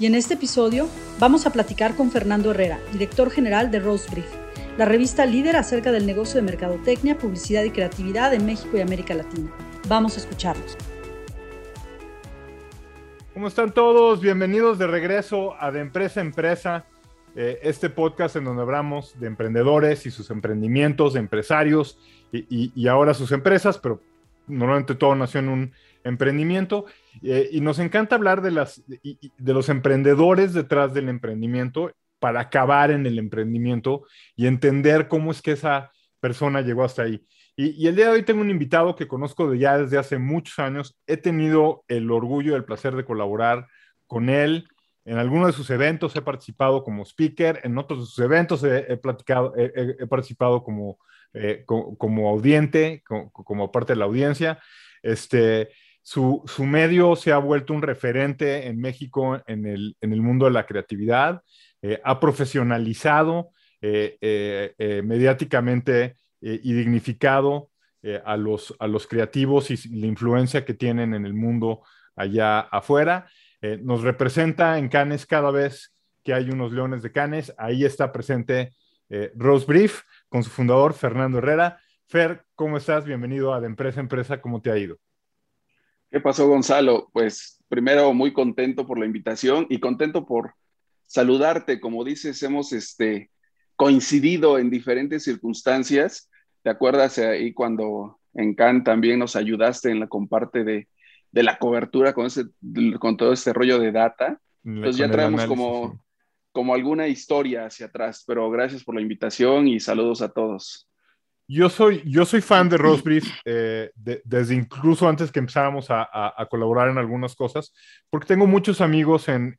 y en este episodio vamos a platicar con Fernando Herrera, director general de Rose Brief, la revista líder acerca del negocio de mercadotecnia, publicidad y creatividad en México y América Latina. Vamos a escucharlos. ¿Cómo están todos? Bienvenidos de regreso a De Empresa a Empresa, eh, este podcast en donde hablamos de emprendedores y sus emprendimientos, de empresarios y, y ahora sus empresas, pero normalmente todo nació en un emprendimiento. Eh, y nos encanta hablar de, las, de los emprendedores detrás del emprendimiento para acabar en el emprendimiento y entender cómo es que esa persona llegó hasta ahí. Y, el día de hoy tengo un invitado que conozco de ya desde hace muchos años. He tenido el orgullo y el placer de colaborar con él. En algunos de sus eventos he participado como speaker, en otros de sus eventos he, platicado, he, participado como, eh, como, como, audiente, como, como, parte de la audiencia. Este, su, medio se ha vuelto un referente en México en el, mundo de la creatividad, eh, ha profesionalizado eh, eh, mediáticamente y dignificado a, los, a los creativos y la influencia que tienen en el mundo allá afuera. nos representa en Cannes cada vez que hay unos leones de Cannes. Ahí está presente Rose Brief con su fundador Fernando Herrera. Fer, ¿cómo estás? Bienvenido a De Empresa Empresa. ¿Cómo te ha ido? ¿Qué pasó, Gonzalo? Pues primero muy contento por la invitación y contento por saludarte. Como dices, hemos este, coincidido en diferentes circunstancias. ¿Te acuerdas ahí cuando en Cannes también nos ayudaste en la comparte de, de la cobertura con, ese, con todo este rollo de data? Entonces ya traemos como, como alguna historia hacia atrás, pero gracias por la invitación y saludos a todos. Yo soy, yo soy fan de Rosebreeze eh, desde incluso antes que empezáramos a, colaborar en algunas cosas, porque tengo muchos amigos en,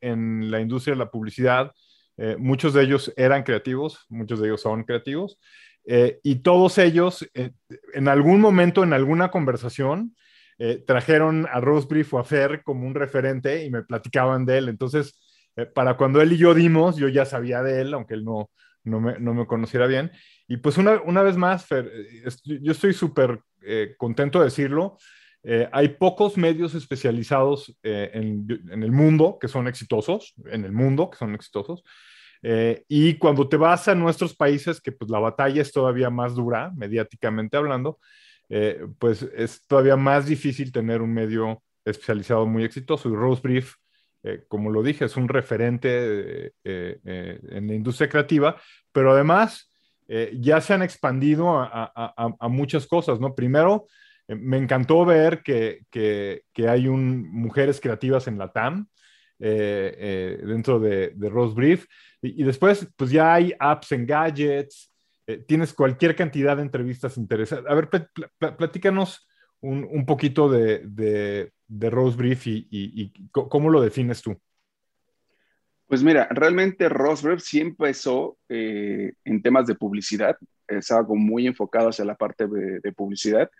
la industria de la publicidad. Eh, muchos de ellos eran creativos, muchos de ellos son creativos, eh, y todos ellos, en algún momento, en alguna conversación, trajeron a Rosebreeze o a Fer como un referente y me platicaban de él. Entonces, para cuando él y yo dimos, yo ya sabía de él, aunque él no, no me, conociera bien. Y pues una, una vez más, eh, yo estoy súper eh, contento de decirlo. Eh, hay pocos medios especializados en, el mundo que son exitosos, en el mundo que son exitosos. y cuando te vas a nuestros países, que pues la batalla es todavía más dura, mediáticamente hablando, pues es todavía más difícil tener un medio especializado muy exitoso. Y Rose Brief eh, como lo dije, es un referente eh, eh, en la industria creativa, pero además ya se han expandido a, muchas cosas, ¿no? Primero, me encantó ver que, hay mujeres creativas en la TAM, dentro de, de Rose Brief, y, después, pues ya hay apps en gadgets, tienes cualquier cantidad de entrevistas interesantes. A ver, platícanos un, poquito de, de Rose Brief y, cómo lo defines tú? Pues mira, realmente Brief sí empezó eh, en temas de publicidad, es algo muy enfocado hacia la parte de, publicidad.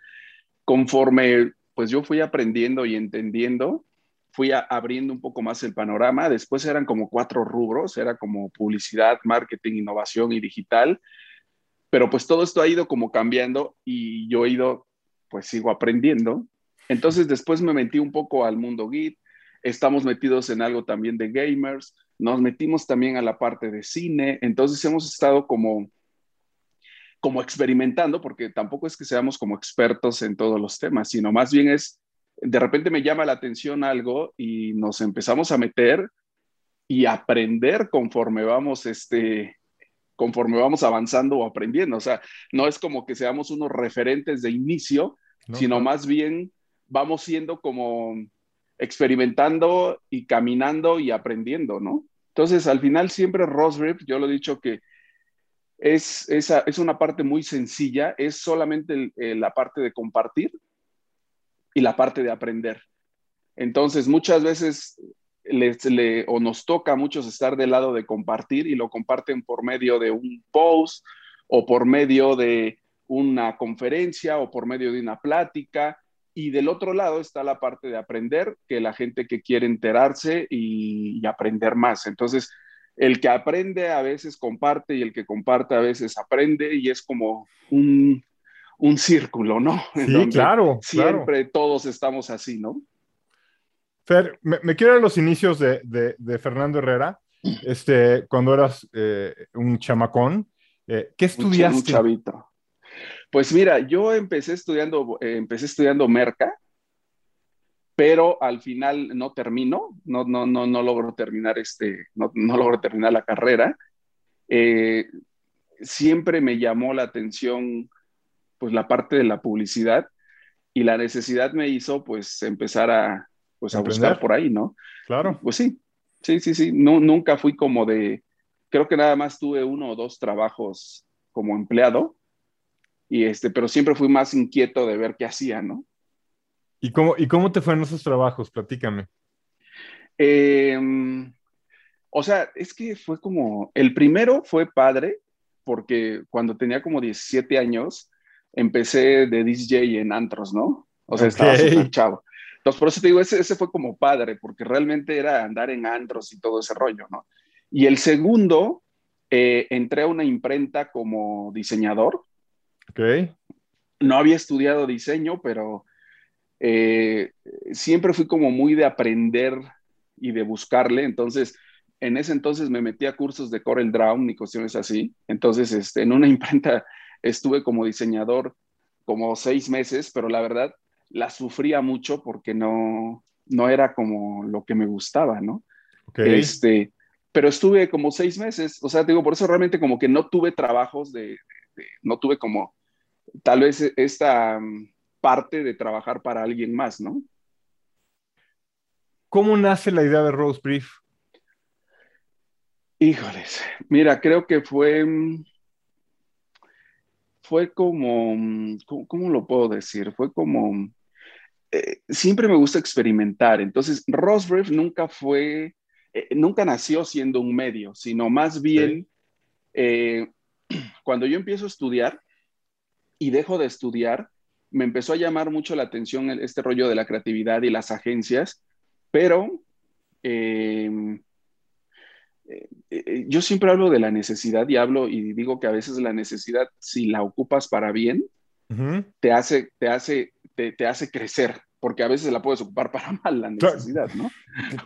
Conforme pues yo fui aprendiendo y entendiendo, fui abriendo un poco más el panorama. Después eran como cuatro rubros, era como publicidad, marketing, innovación y digital. Pero pues todo esto ha ido como cambiando y yo he ido, pues sigo aprendiendo entonces después me metí un poco al mundo Git, estamos metidos en algo también de gamers, nos metimos también a la parte de cine, entonces hemos estado como como experimentando, porque tampoco es que seamos como expertos en todos los temas, sino más bien es, de repente me llama la atención algo y nos empezamos a meter y aprender conforme vamos, este, conforme vamos avanzando o aprendiendo. O sea, no es como que seamos unos referentes de inicio, sino más bien vamos siendo como experimentando y caminando y aprendiendo, ¿no? Entonces, al final siempre Rosrip, yo lo he dicho que es, esa, es una parte muy sencilla, es solamente la parte de compartir y la parte de aprender. Entonces, muchas veces les, le, o nos toca a muchos estar del lado de compartir y lo comparten por medio de un post o por medio de una conferencia o por medio de una plática. Y del otro lado está la parte de aprender, que la gente que quiere enterarse y, y aprender más. Entonces, el que aprende a veces comparte y el que comparte a veces aprende y es como un, un círculo, ¿no? Sí, claro. Siempre todos estamos así, ¿no? Fer, me, quiero a los inicios de, de, Fernando Herrera, este, cuando eras eh, un chamacón. Eh, ¿Qué estudiaste? Un chavito. Pues mira, yo empecé estudiando, eh, empecé estudiando merca, pero al final no termino, no, no, no, no logro terminar este, no, no logro terminar la carrera. siempre me llamó la atención, pues la parte de la publicidad y la necesidad me hizo, pues, empezar a, pues a buscar por ahí, ¿no? Claro. Pues sí, sí, sí, sí. No, nunca fui como de, creo que nada más tuve uno o dos trabajos como empleado, y este, pero siempre fui más inquieto de ver qué hacía, ¿no? ¿Y cómo, ¿Y cómo te fueron esos trabajos? Platícame. Em, o sea, es que fue como, el primero fue padre, porque cuando tenía como 17 años, empecé de DJ en antros, ¿no? O sea, estaba súper chavo. Entonces, por eso te digo, ese, ese fue como padre, porque realmente era andar en antros y todo ese rollo, ¿no? Y el segundo, eh, entré a una imprenta como diseñador. Ok. No había estudiado diseño, pero eh, siempre fui como muy de aprender y de buscarle. Entonces, en ese entonces me metí a cursos de Corel Draw y cuestiones así. Entonces, este, en una imprenta estuve como diseñador como seis meses, pero la verdad la sufría mucho porque no, no era como lo que me gustaba, ¿no? Este, pero estuve como seis meses, o sea, digo, por eso realmente como que no tuve trabajos de, no tuve como tal vez esta mm, parte de trabajar para alguien más, ¿no? ¿Cómo nace la idea de Rose Brief? Híjoles, mira, creo que fue, mm, fue como, mm, ¿cómo, lo puedo decir? Fue como, eh, siempre me gusta experimentar. Entonces, Rosbrief nunca fue, eh, nunca nació siendo un medio, sino más bien eh, cuando yo empiezo a estudiar y dejo de estudiar, me empezó a llamar mucho la atención este rollo de la creatividad y las agencias, pero em, yo siempre hablo de la necesidad y hablo y digo que a veces la necesidad, si la ocupas para bien, te hace, te hace te, hace crecer, porque a veces la puedes ocupar para mal la necesidad, ¿no?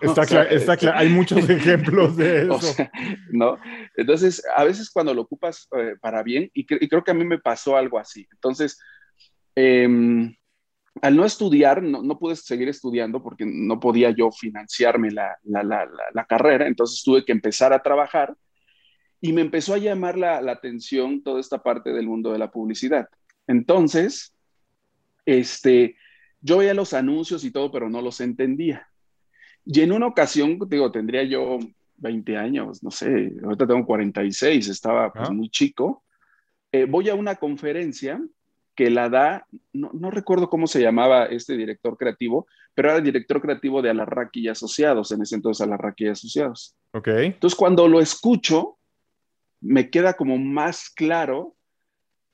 Está, claro, está claro, hay muchos ejemplos de eso. ¿no? Entonces, a veces cuando lo ocupas eh, para bien, y, creo que a mí me pasó algo así. Entonces, em, al no estudiar, no, no, pude seguir estudiando porque no podía yo financiarme la, la, la, la, carrera, entonces tuve que empezar a trabajar y me empezó a llamar la, atención toda esta parte del mundo de la publicidad. Entonces, este, yo veía los anuncios y todo, pero no los entendía. Y en una ocasión, digo, tendría yo 20 años, no sé, ahorita tengo 46, estaba pues, muy chico. Eh, voy a una conferencia que la da, no, recuerdo cómo se llamaba este director creativo, pero era el director creativo de Alarraqui y Asociados, en ese entonces Alarraqui y Asociados. Ok. Entonces, cuando lo escucho, me queda como más claro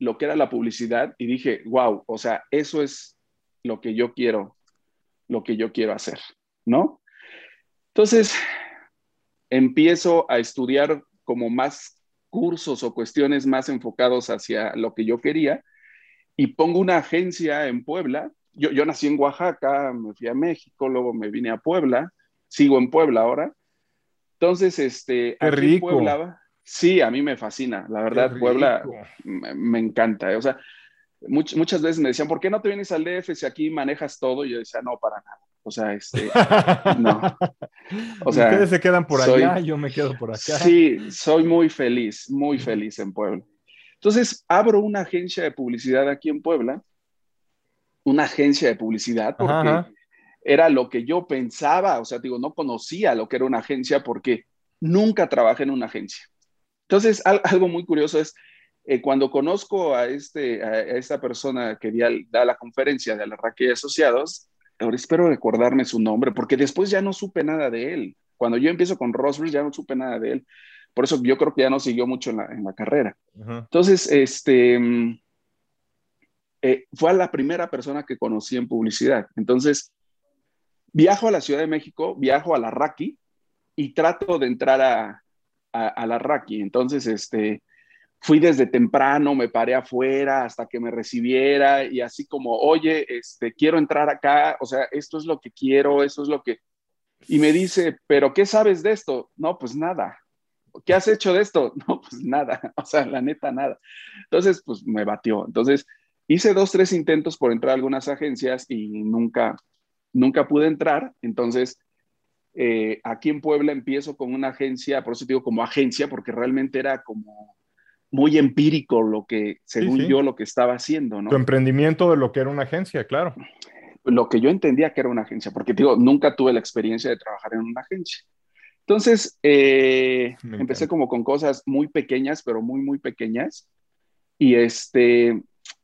lo que era la publicidad y dije, wow, o sea, eso es lo que yo quiero, lo que yo quiero hacer, ¿no? Entonces, empiezo a estudiar como más cursos o cuestiones más enfocados hacia lo que yo quería y pongo una agencia en Puebla. Yo, yo nací en Oaxaca, me fui a México, luego me vine a Puebla, sigo en Puebla ahora. Entonces, este, Qué rico. Puebla, Sí, a mí me fascina, la verdad, Puebla me, encanta. O sea, muchas veces me decían, ¿por qué no te vienes al DF si aquí manejas todo? Y yo decía, no, para nada. O sea, este, no. O sea, Ustedes se quedan por allá, yo me quedo por acá. Sí, soy muy feliz, muy feliz en Puebla. Entonces, abro una agencia de publicidad aquí en Puebla, una agencia de publicidad, porque era lo que yo pensaba, o sea, digo, no conocía lo que era una agencia porque nunca trabajé en una agencia. Entonces, algo muy curioso es, eh, cuando conozco a, este, a esta persona que da la conferencia de la Raquel Asociados, ahora espero recordarme su nombre, porque después ya no supe nada de él. Cuando yo empiezo con Roswell ya no supe nada de él. Por eso yo creo que ya no siguió mucho en la, en la carrera. Entonces, este, mm, eh, fue la primera persona que conocí en publicidad. Entonces, viajo a la Ciudad de México, viajo a la Raki y trato de entrar a, a, la Raki. Entonces, este, fui desde temprano, me paré afuera hasta que me recibiera y así como, oye, este, quiero entrar acá, o sea, esto es lo que quiero, eso es lo que... Y me dice, pero ¿qué sabes de esto? No, pues nada. ¿Qué has hecho de esto? No, pues nada, o sea, la neta, nada. Entonces, pues me batió. Entonces, hice dos, tres intentos por entrar a algunas agencias y nunca, nunca pude entrar. Entonces, eh, aquí en Puebla empiezo con una agencia, por eso digo como agencia, porque realmente era como muy empírico lo que, según yo, lo que estaba haciendo, ¿no? Tu emprendimiento de lo que era una agencia, claro. Lo que yo entendía que era una agencia, porque digo, nunca tuve la experiencia de trabajar en una agencia. Entonces, eh, empecé como con cosas muy pequeñas, pero muy, muy pequeñas. Y este,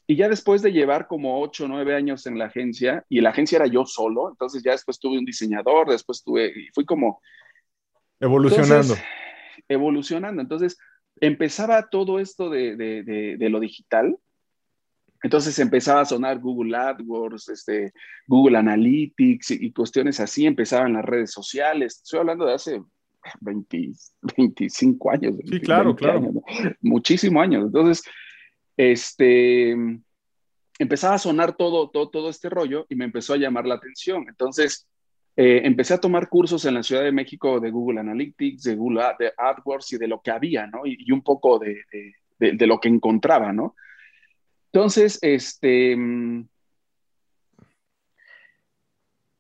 y ya después de llevar como ocho o nueve años en la agencia, y la agencia era yo solo, entonces ya después tuve un diseñador, después tuve, y fui como... Evolucionando. evolucionando. Entonces, empezaba todo esto de, de, de, lo digital. Entonces empezaba a sonar Google AdWords, este, Google Analytics y, cuestiones así, empezaban las redes sociales. Estoy hablando de hace 20, 25 años. Sí, claro, claro. muchísimos años. Entonces, este, empezaba a sonar todo, todo, todo este rollo y me empezó a llamar la atención. Entonces, eh, empecé a tomar cursos en la Ciudad de México de Google Analytics, de Google de AdWords y de lo que había, ¿no? Y, un poco de, de, lo que encontraba, ¿no? Entonces, este, mm,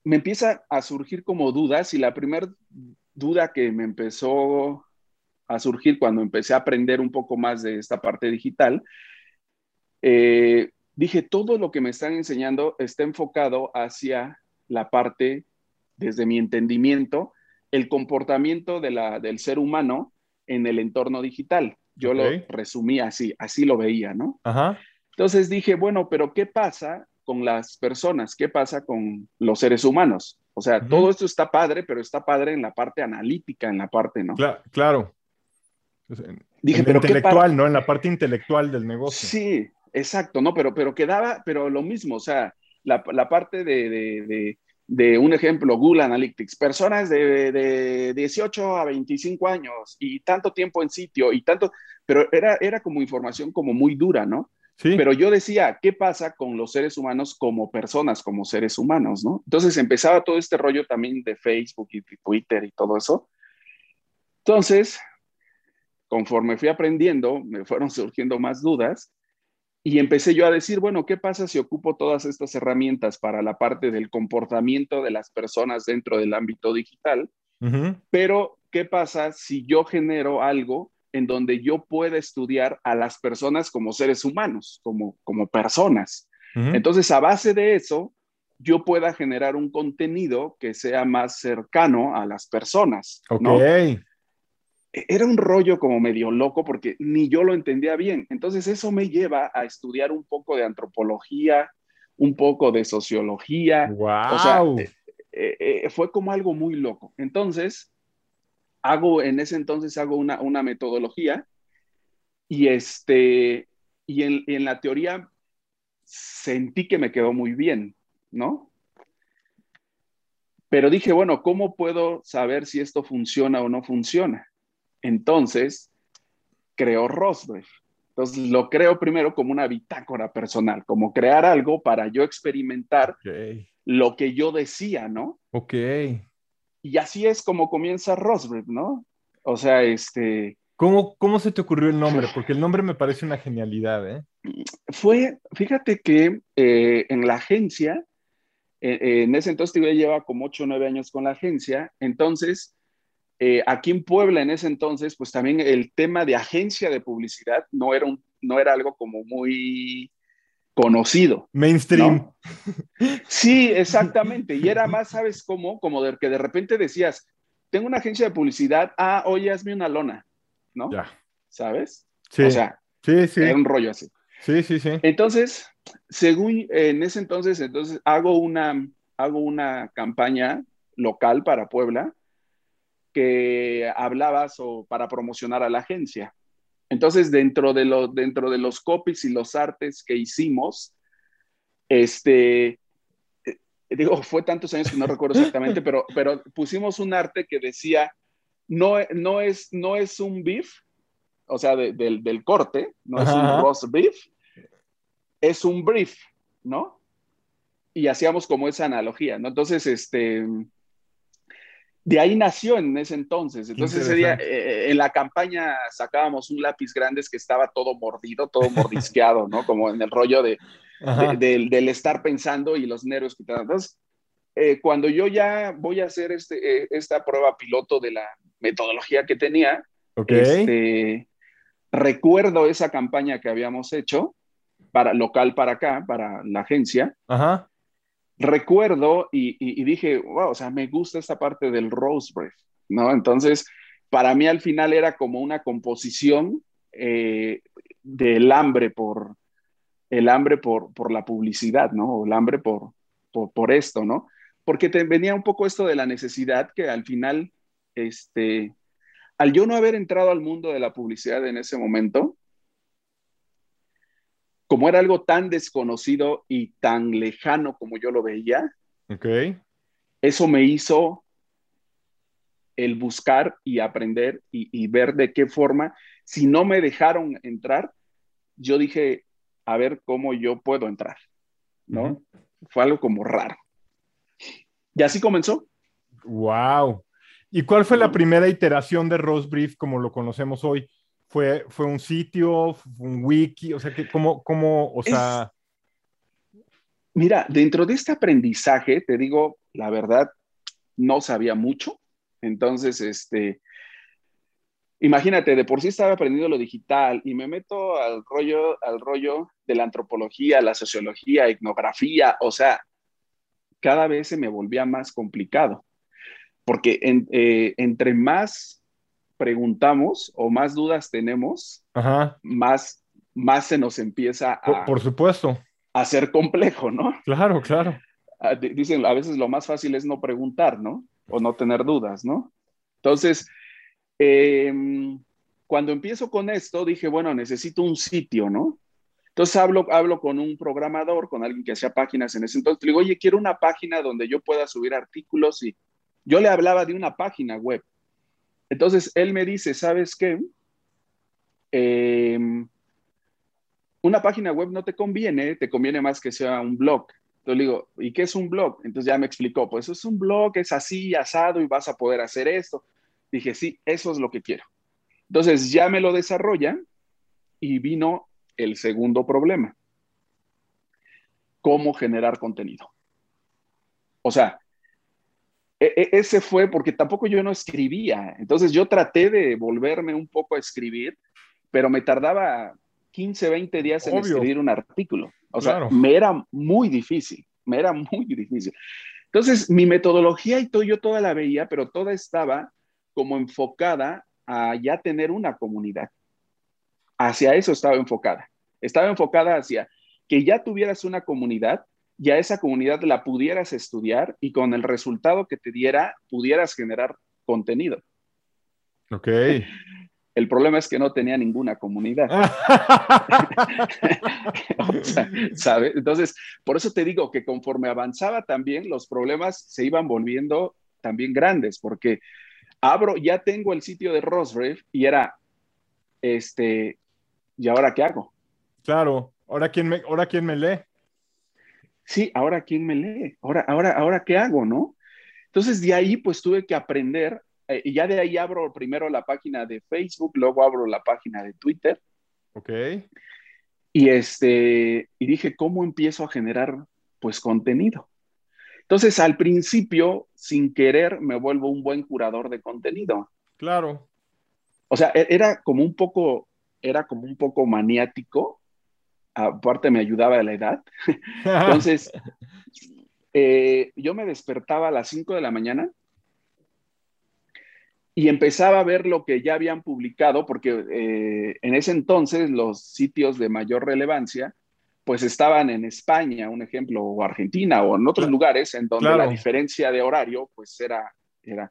me empieza a surgir como dudas y la primera duda que me empezó a surgir cuando empecé a aprender un poco más de esta parte digital, eh, dije, todo lo que me están enseñando está enfocado hacia la parte desde mi entendimiento, el comportamiento de la, del ser humano en el entorno digital. Yo lo resumí así, así lo veía, ¿no? Entonces dije, bueno, pero ¿qué pasa con las personas? ¿Qué pasa con los seres humanos? O sea, todo esto está padre, pero está padre en la parte analítica, en la parte, ¿no? claro. Dije, pero intelectual, ¿no? En la parte intelectual del negocio. Sí, exacto, ¿no? Pero, pero quedaba, pero lo mismo, o sea, la, parte de, de un ejemplo, Google Analytics, personas de, de, 18 a 25 años y tanto tiempo en sitio y tanto, pero era, era como información como muy dura, ¿no? Sí. Pero yo decía, ¿qué pasa con los seres humanos como personas, como seres humanos, ¿no? Entonces empezaba todo este rollo también de Facebook y Twitter y todo eso. Entonces, conforme fui aprendiendo, me fueron surgiendo más dudas y empecé yo a decir, bueno, ¿qué pasa si ocupo todas estas herramientas para la parte del comportamiento de las personas dentro del ámbito digital? Pero, ¿qué pasa si yo genero algo en donde yo pueda estudiar a las personas como seres humanos, como, como personas? Entonces, a base de eso, yo pueda generar un contenido que sea más cercano a las personas. Ok era un rollo como medio loco porque ni yo lo entendía bien. Entonces eso me lleva a estudiar un poco de antropología, un poco de sociología. Wow. Eh, eh, eh, fue como algo muy loco. Entonces, hago, en ese entonces hago una, una metodología y, este, y en, en la teoría sentí que me quedó muy bien, ¿no? Pero dije, bueno, ¿cómo puedo saber si esto funciona o no funciona? Entonces, creó Rosberg. Entonces, lo creo primero como una bitácora personal, como crear algo para yo experimentar lo que yo decía, ¿no? Ok. Y así es como comienza Rosberg, ¿no? O sea, este... ¿Cómo, ¿Cómo se te ocurrió el nombre? Porque el nombre me parece una genialidad, ¿eh? Fue, fíjate que eh, en la agencia, eh, en ese entonces yo lleva como 8 o 9 años con la agencia, entonces eh, aquí en Puebla en ese entonces, pues también el tema de agencia de publicidad no era, un, no era algo como muy conocido. Mainstream. Sí, exactamente. Y era más, ¿sabes cómo? Como de que de repente decías, tengo una agencia de publicidad, ah, oye, hazme una lona, ¿no? Ya. ¿Sabes? Sí. O sea, sí, sí. era un rollo así. Sí, sí, sí. Entonces, según en ese entonces, entonces hago una, hago una campaña local para Puebla que hablaba para promocionar a la agencia. Entonces, dentro de, lo, dentro de los copies y los artes que hicimos, este, eh, digo, fue tantos años que no recuerdo exactamente, pero, pero pusimos un arte que decía, no, no, es, no es un beef, o sea, del corte, no es un roast beef, es un brief, ¿no? Y hacíamos como esa analogía, ¿no? Entonces, este, de ahí nació en ese entonces. Entonces ese día eh, en la campaña sacábamos un lápiz grande que estaba todo mordido, todo mordisqueado, ¿no? Como en el rollo de, del estar pensando y los nervios dan. Entonces, eh, cuando yo ya voy a hacer este, eh, esta prueba piloto de la metodología que tenía, este, recuerdo esa campaña que habíamos hecho para local para acá, para la agencia. Ajá recuerdo y, dije, wow, o sea, me gusta esta parte del rose ¿no? Entonces, para mí al final era como una composición eh, del hambre por, el hambre por, por la publicidad, ¿no? O el hambre por, por, esto, ¿no? Porque te venía un poco esto de la necesidad que al final, este, al yo no haber entrado al mundo de la publicidad en ese momento, como era algo tan desconocido y tan lejano como yo lo veía, okay. eso me hizo el buscar y aprender y, ver de qué forma, si no me dejaron entrar, yo dije, a ver cómo yo puedo entrar, ¿no? Fue algo como raro. Y así comenzó. Wow. ¿Y cuál fue la primera iteración de Rose Brief como lo conocemos hoy? Fue, fue un sitio, un wiki, o sea, que cómo, cómo, o sea... Mira, dentro de este aprendizaje, te digo, la verdad, no sabía mucho. Entonces, este, imagínate, de por sí estaba aprendiendo lo digital y me meto al rollo, al rollo de la antropología, la sociología, etnografía, o sea, cada vez se me volvía más complicado, porque eh, entre más preguntamos o más dudas tenemos, Más, más se nos empieza a... Por, supuesto. A ser complejo, ¿no? Claro, claro. Ah, dicen, a veces lo más fácil es no preguntar, ¿no? O no tener dudas, ¿no? Entonces, em, cuando empiezo con esto, dije, bueno, necesito un sitio, ¿no? Entonces hablo, hablo con un programador, con alguien que hacía páginas en ese entonces. Le digo, oye, quiero una página donde yo pueda subir artículos y yo le hablaba de una página web. Entonces él me dice, ¿sabes qué? Em, una página web no te conviene, te conviene más que sea un blog. Entonces le digo, ¿y qué es un blog? Entonces ya me explicó, pues es un blog, es así, asado y vas a poder hacer esto. Dije, sí, eso es lo que quiero. Entonces ya me lo desarrolla y vino el segundo problema. ¿Cómo generar contenido? O sea, e, e, ese fue porque tampoco yo no escribía. Entonces yo traté de volverme un poco a escribir, pero me tardaba 15, 20 días en escribir un artículo. O sea, me era muy difícil, me era muy difícil. Entonces mi metodología y todo, yo toda la veía, pero toda estaba como enfocada a ya tener una comunidad. Hacia eso estaba enfocada. Estaba enfocada hacia que ya tuvieras una comunidad ya esa comunidad la pudieras estudiar y con el resultado que te diera pudieras generar contenido. Ok. El problema es que no tenía ninguna comunidad. ¿sabes? Entonces, por eso te digo que conforme avanzaba también, los problemas se iban volviendo también grandes, porque abro, ya tengo el sitio de Rosrev y era, este, ¿y ahora qué hago? Claro, ahora quién me, ahora quién me lee sí, ahora quién me lee, ahora, ahora, ahora qué hago, ¿no? Entonces de ahí pues tuve que aprender eh, y ya de ahí abro primero la página de Facebook, luego abro la página de Twitter. Ok. Y este, y dije, ¿cómo empiezo a generar pues contenido? Entonces al principio, sin querer, me vuelvo un buen curador de contenido. Claro. O sea, e-, era como un poco, era como un poco maniático aparte me ayudaba la edad. Entonces, eh, yo me despertaba a las 5 de la mañana y empezaba a ver lo que ya habían publicado, porque eh, en ese entonces los sitios de mayor relevancia pues estaban en España, un ejemplo, o Argentina, o en otros lugares en donde la diferencia de horario, pues era, era.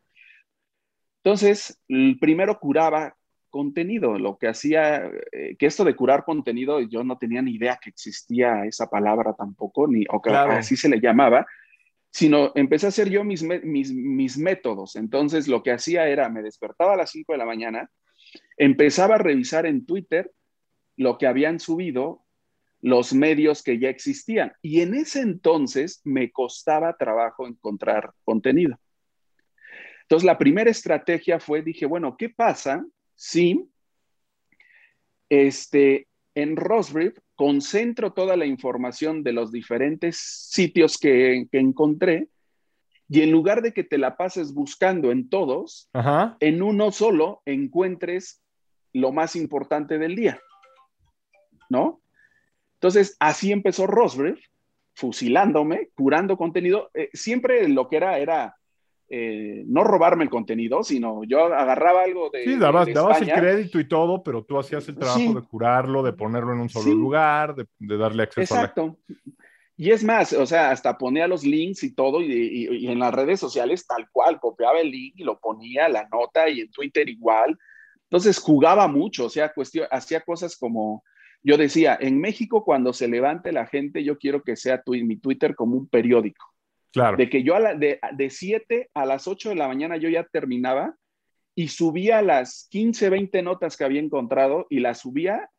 Entonces, el primero curaba contenido, lo que hacía, eh, que esto de curar contenido, yo no tenía ni idea que existía esa palabra tampoco, ni, o que así se le llamaba, sino empecé a hacer yo mis, mis, mis métodos. Entonces, lo que hacía era, me despertaba a las 5 de la mañana, empezaba a revisar en Twitter lo que habían subido los medios que ya existían. Y en ese entonces me costaba trabajo encontrar contenido. Entonces, la primera estrategia fue, dije, bueno, ¿qué pasa si este, en Rosbrief concentro toda la información de los diferentes sitios que, encontré y en lugar de que te la pases buscando en todos, en uno solo encuentres lo más importante del día, ¿no? Entonces, así empezó Rosbreath, fusilándome, curando contenido. Eh, siempre lo que era era eh, no robarme el contenido, sino yo agarraba algo de. Sí, dabas, el crédito y todo, pero tú hacías el trabajo de curarlo, de ponerlo en un solo lugar, de, darle acceso Exacto. Y es más, o sea, hasta ponía los links y todo, y, y, en las redes sociales tal cual, copiaba el link y lo ponía, la nota, y en Twitter igual. Entonces jugaba mucho, o sea, cuestión, hacía cosas como yo decía, en México cuando se levante la gente, yo quiero que sea mi Twitter como un periódico. Claro. De que yo a de, 7 a las 8 de la mañana yo ya terminaba y subía las 15, 20 notas que había encontrado y las subía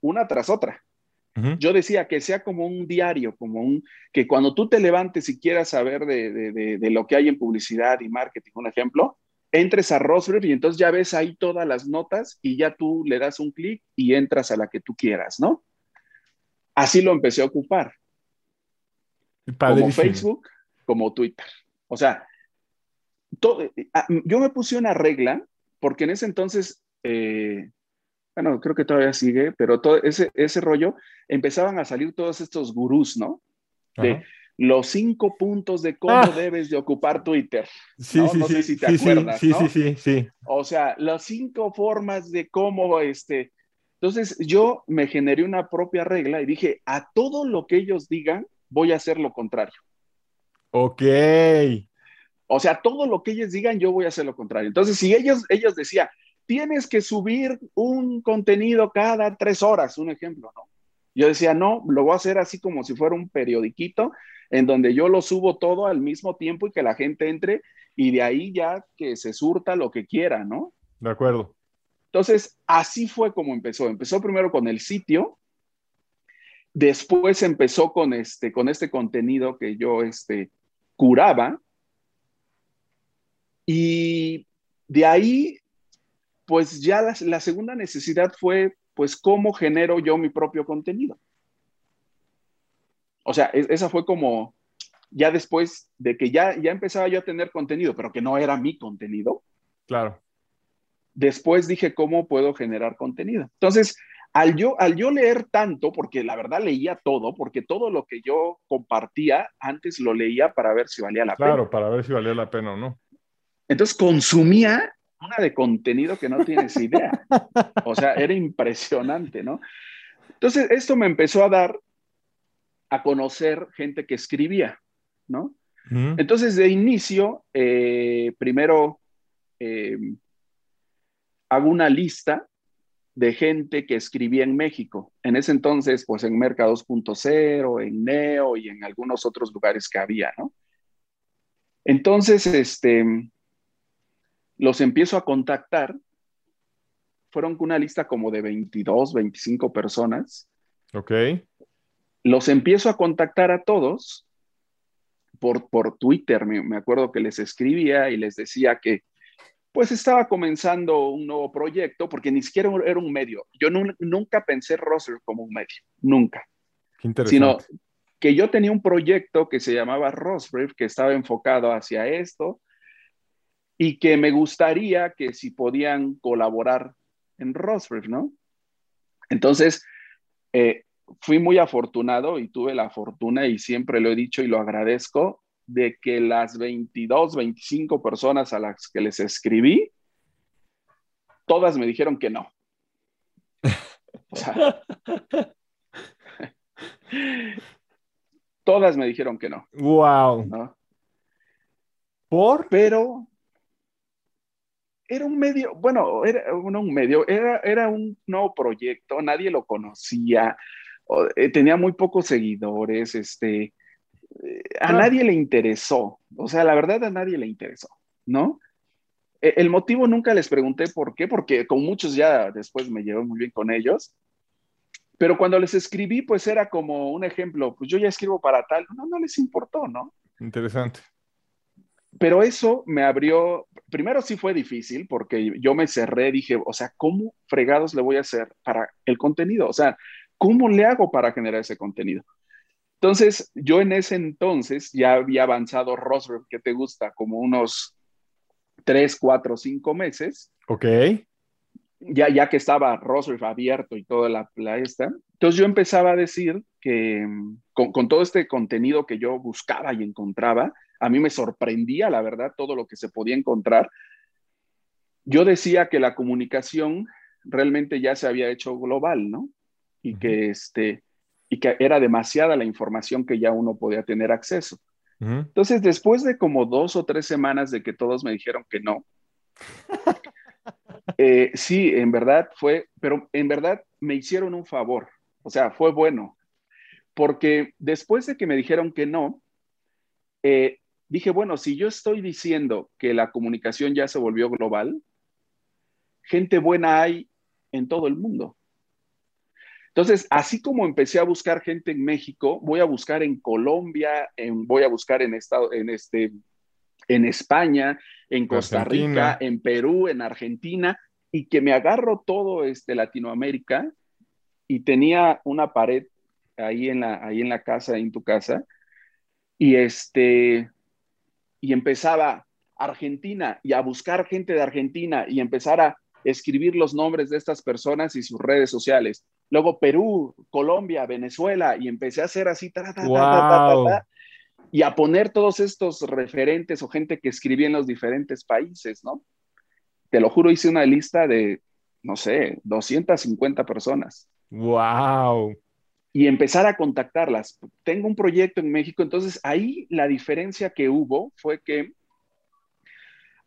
una tras otra. Yo decía que sea como un diario, como un, que cuando tú te levantes y quieras saber de, de, de lo que hay en publicidad y marketing, un ejemplo, entres a Rosberg y entonces ya ves ahí todas las notas y ya tú le das un clic y entras a la que tú quieras, ¿no? Así lo empecé a ocupar. Como Facebook, como Twitter. O sea, ah, yo me puse una regla porque en ese entonces, eh, bueno, creo que todavía sigue, pero todo ese, ese rollo, empezaban a salir todos estos gurús, ¿no? De, los cinco puntos de cómo ah. debes de ocupar Twitter. Sí, sí, no sé si te acuerdas. Sí, sí, sí, sí. O sea, las cinco formas de cómo, este. Entonces, yo me generé una propia regla y dije, a todo lo que ellos digan, voy a hacer lo contrario. Ok. O sea, todo lo que ellos digan, yo voy a hacer lo contrario. Entonces, si ellos, ellos decían, tienes que subir un contenido cada tres horas, un ejemplo, ¿no? Yo decía, no, lo voy a hacer así como si fuera un periodiquito en donde yo lo subo todo al mismo tiempo y que la gente entre y de ahí ya que se surta lo que quiera, ¿no? De acuerdo. Entonces, así fue como empezó. Empezó primero con el sitio, después empezó con este, con este contenido que yo este, curaba y de ahí, pues ya la, la segunda necesidad fue, pues, ¿cómo genero yo mi propio contenido? O sea, esa fue como ya después de que ya, ya empezaba yo a tener contenido, pero que no era mi contenido. Claro. Después dije, ¿cómo puedo generar contenido? Entonces, al yo, al yo leer tanto, porque la verdad leía todo, porque todo lo que yo compartía antes lo leía para ver si valía la pena. Claro, para ver si valía la pena o no. Entonces consumía una de contenido que no tienes idea. O sea, era impresionante, ¿no? Entonces, esto me empezó a dar a conocer gente que escribía, ¿no? Entonces, de inicio, eh, primero eh, hago una lista de gente que escribía en México. En ese entonces, pues en Merca 2.0, en Neo y en algunos otros lugares que había, ¿no? Entonces, este, los empiezo a contactar. Fueron con una lista como de 22, 25 personas. Ok los empiezo a contactar a todos por, por Twitter, me, acuerdo que les escribía y les decía que pues estaba comenzando un nuevo proyecto, porque ni siquiera era un medio. Yo nunca pensé Rosser como un medio, nunca. Qué interesante. Sino que yo tenía un proyecto que se llamaba Rosbrief, que estaba enfocado hacia esto, y que me gustaría que si podían colaborar en Rosbrief, ¿no? Entonces, eh, fui muy afortunado y tuve la fortuna y siempre lo he dicho y lo agradezco de que las 22, 25 personas a las que les escribí, todas me dijeron que no. Todas me dijeron que no. Wow. ¿no? ¿Por? Pero era un medio, bueno, era no un medio, era, era un nuevo proyecto, nadie lo conocía, eh, tenía muy pocos seguidores, este, a nadie le interesó, o sea, la verdad a nadie le interesó, ¿no? E, el motivo nunca les pregunté por qué, porque con muchos ya después me llevé muy bien con ellos, pero cuando les escribí, pues era como un ejemplo, pues yo ya escribo para tal, no, no les importó, ¿no? Interesante pero eso me abrió, primero sí fue difícil porque yo me cerré, dije, o sea, ¿cómo fregados le voy a hacer para el contenido? O sea, ¿cómo le hago para generar ese contenido? Entonces, yo en ese entonces ya había avanzado Roswell, que te gusta, como unos tres, cuatro, cinco meses. Ok. Ya, ya que estaba Roswell abierto y toda la, la esta. Entonces yo empezaba a decir que con, con todo este contenido que yo buscaba y encontraba, a mí me sorprendía, la verdad, todo lo que se podía encontrar. Yo decía que la comunicación realmente ya se había hecho global, ¿no? Y que, este, y que era demasiada la información que ya uno podía tener acceso. Entonces, después de como dos o tres semanas de que todos me dijeron que no, eh, sí, en verdad fue, pero en verdad me hicieron un favor, o sea, fue bueno, porque después de que me dijeron que no, eh, dije, bueno, si yo estoy diciendo que la comunicación ya se volvió global, gente buena hay en todo el mundo. Entonces, así como empecé a buscar gente en México, voy a buscar en Colombia, en, voy a buscar en, estado, en, este, en España, en Costa Rica, en Perú, en Argentina, y que me agarro todo este Latinoamérica y tenía una pared ahí en la, ahí en la casa, en tu casa, y este, y empezaba Argentina y a buscar gente de Argentina y empezar a escribir los nombres de estas personas y sus redes sociales. Luego Perú, Colombia, Venezuela y empecé a hacer así y a poner todos estos referentes o gente que escribía en los diferentes países, ¿no? Te lo juro, hice una lista de, no sé, 250 personas. ¡Wow! y empezar a contactarlas. Tengo un proyecto en México, entonces ahí la diferencia que hubo fue que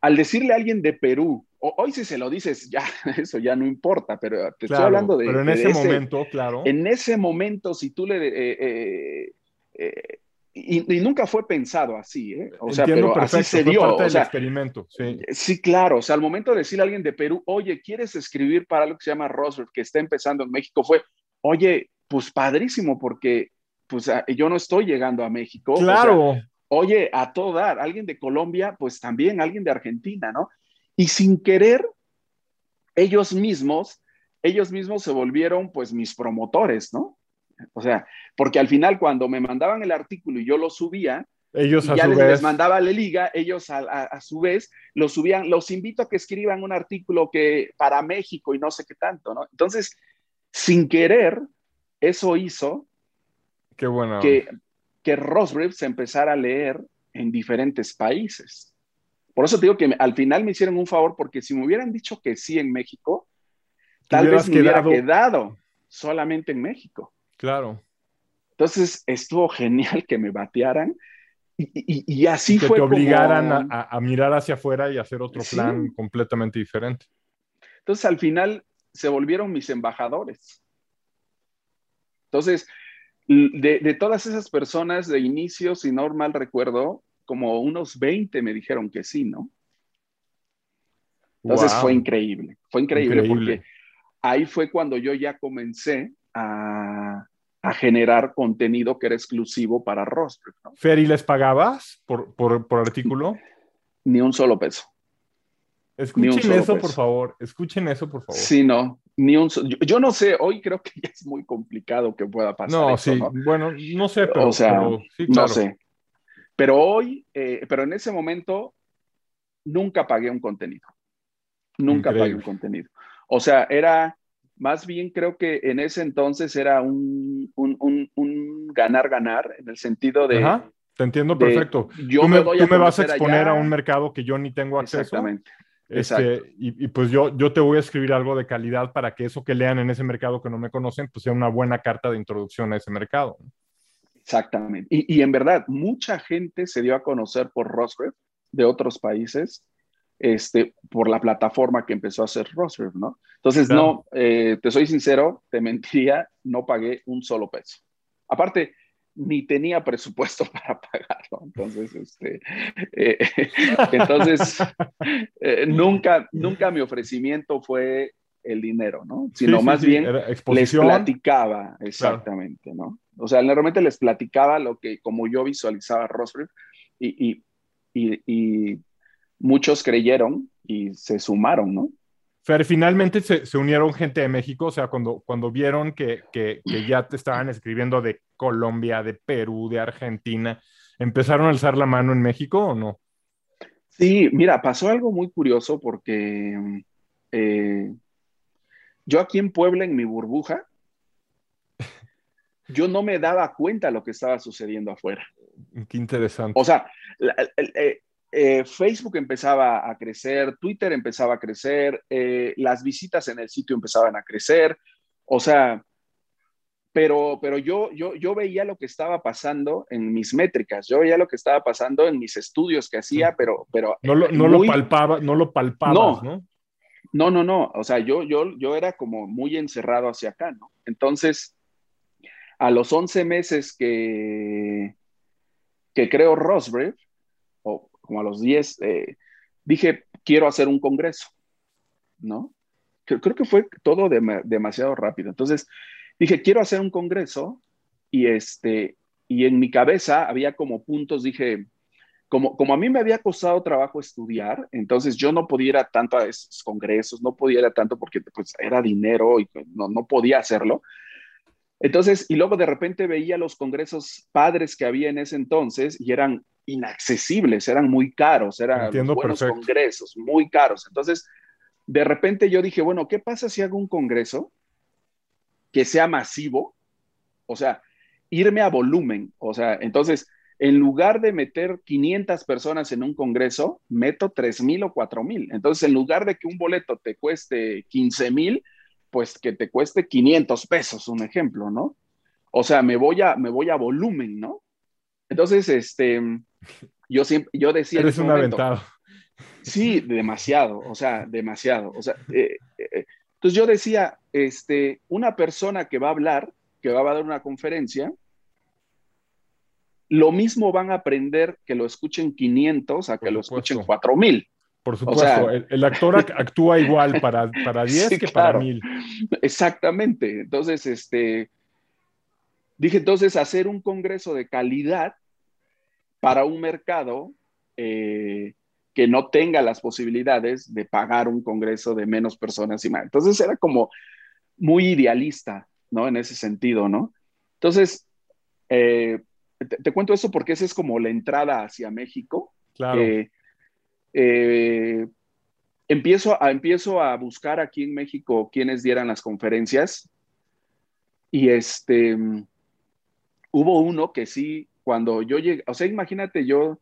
al decirle a alguien de Perú, hoy si se lo dices, ya, eso ya no importa, pero te estoy hablando de... Pero en ese, momento, claro. En ese momento, si tú le... Eh, eh, eh, y, nunca fue pensado así, ¿eh? O sea, pero así se dio. o sea, experimento, sí. Sí, claro. O sea, al momento de decirle a alguien de Perú, oye, ¿quieres escribir para lo que se llama Roswell, que está empezando en México? Fue, oye, pues padrísimo, porque pues yo no estoy llegando a México. Claro. oye, a todo dar, alguien de Colombia, pues también alguien de Argentina, ¿no? Y sin querer, ellos mismos, ellos mismos se volvieron pues mis promotores, ¿no? O sea, porque al final cuando me mandaban el artículo y yo lo subía, ellos a ya su les, vez. les mandaba la liga, ellos a, a, a, su vez lo subían, los invito a que escriban un artículo que para México y no sé qué tanto, ¿no? Entonces, sin querer, eso hizo Qué bueno. que, que Rosbrief se empezara a leer en diferentes países. Por eso te digo que al final me hicieron un favor, porque si me hubieran dicho que sí en México, tal vez me quedado... hubiera quedado solamente en México. Claro. Entonces estuvo genial que me batearan. Y, y, y así y que fue. te obligaran como... a, a, mirar hacia afuera y hacer otro plan completamente diferente. Entonces al final se volvieron mis embajadores. Entonces, de, de, todas esas personas de inicio, si no mal recuerdo, como unos 20 me dijeron que sí, ¿no? Entonces wow. fue increíble, fue increíble, increíble, porque ahí fue cuando yo ya comencé a, a generar contenido que era exclusivo para Rostro. ¿no? Fer, ¿y les pagabas por, por, por artículo? Ni un solo peso. Escuchen eso, peso. por favor. Escuchen eso, por favor. Sí, no. Ni un so... yo, yo, no sé, hoy creo que ya es muy complicado que pueda pasar. No, eso, sí, ¿no? bueno, no sé, pero. O sea, pero, sí, claro. no sé. Pero hoy, eh, pero en ese momento, nunca pagué un contenido. Nunca Increíble. pagué un contenido. O sea, era, más bien creo que en ese entonces era un, un, un, un ganar, ganar, en el sentido de. Ajá, te entiendo perfecto. Yo tú me, me, tú me vas a exponer allá. a un mercado que yo ni tengo acceso. Exactamente. Este, y, pues yo, yo te voy a escribir algo de calidad para que eso que lean en ese mercado que no me conocen, pues sea una buena carta de introducción a ese mercado. Exactamente. Y, en verdad, mucha gente se dio a conocer por Roswell de otros países, este, por la plataforma que empezó a hacer Roswell, ¿no? Entonces, no, eh, te soy sincero, te mentiría, no pagué un solo peso. Aparte, ni tenía presupuesto para pagarlo. Entonces, este, eh, entonces eh, nunca, nunca mi ofrecimiento fue el dinero, ¿no? Sino más bien les platicaba, exactamente, ¿no? O sea, normalmente les platicaba lo que, como yo visualizaba Roswell y, y, y, y muchos creyeron y se sumaron, ¿no? Fer, finalmente se, unieron gente de México, o sea, cuando, cuando vieron que, ya te estaban escribiendo de Colombia, de Perú, de Argentina, ¿empezaron a alzar la mano en México o no? Sí, mira, pasó algo muy curioso porque eh, yo aquí en Puebla, en mi burbuja, yo no me daba cuenta de lo que estaba sucediendo afuera. Qué interesante. O sea, eh, eh, Facebook empezaba a crecer, Twitter empezaba a crecer, eh, las visitas en el sitio empezaban a crecer, o sea, pero, pero yo, yo, yo veía lo que estaba pasando en mis métricas, yo veía lo que estaba pasando en mis estudios que hacía, pero... pero no lo, no lo palpaba, no lo palpabas, no, ¿no? No, no, o sea, yo, yo, yo era como muy encerrado hacia acá, ¿no? Entonces, a los 11 meses que, que creo Rosbrave, como a los 10, eh, dije, quiero hacer un congreso, ¿no? Creo, que fue todo demasiado rápido. Entonces, dije, quiero hacer un congreso y, este, y en mi cabeza había como puntos, dije, como, como a mí me había costado trabajo estudiar, entonces yo no podía ir tanto a esos congresos, no podía ir tanto porque pues, era dinero y no, no podía hacerlo. Entonces, y luego de repente veía los congresos padres que había en ese entonces y eran inaccesibles, eran muy caros, eran buenos congresos, muy caros. Entonces, de repente yo dije, bueno, ¿qué pasa si hago un congreso que sea masivo? O sea, irme a volumen. O sea, entonces, en lugar de meter 500 personas en un congreso, meto 3,000 o 4,000. Entonces, en lugar de que un boleto te cueste 15,000, pues que te cueste 500 pesos, un ejemplo, ¿no? O sea, me voy a, me voy a volumen, ¿no? Entonces, este, yo siempre, yo decía... Eres un aventado. Sí, demasiado, o sea, demasiado. O sea, eh, eh, entonces yo decía, este, una persona que va a hablar, que va a dar una conferencia, lo mismo van a aprender que lo escuchen 500 a que lo escuchen 4000. Por supuesto, el, actor actúa igual para, para 10 que para 1000. Exactamente. Entonces, este, dije entonces hacer un congreso de calidad para un mercado eh, que no tenga las posibilidades de pagar un congreso de menos personas y más. Entonces era como muy idealista, ¿no? En ese sentido, ¿no? Entonces, eh, te, cuento eso porque esa es como la entrada hacia México. Claro. Eh, empiezo, a, empiezo a buscar aquí en México quienes dieran las conferencias. Y este, hubo uno que sí cuando yo llegué, o sea, imagínate yo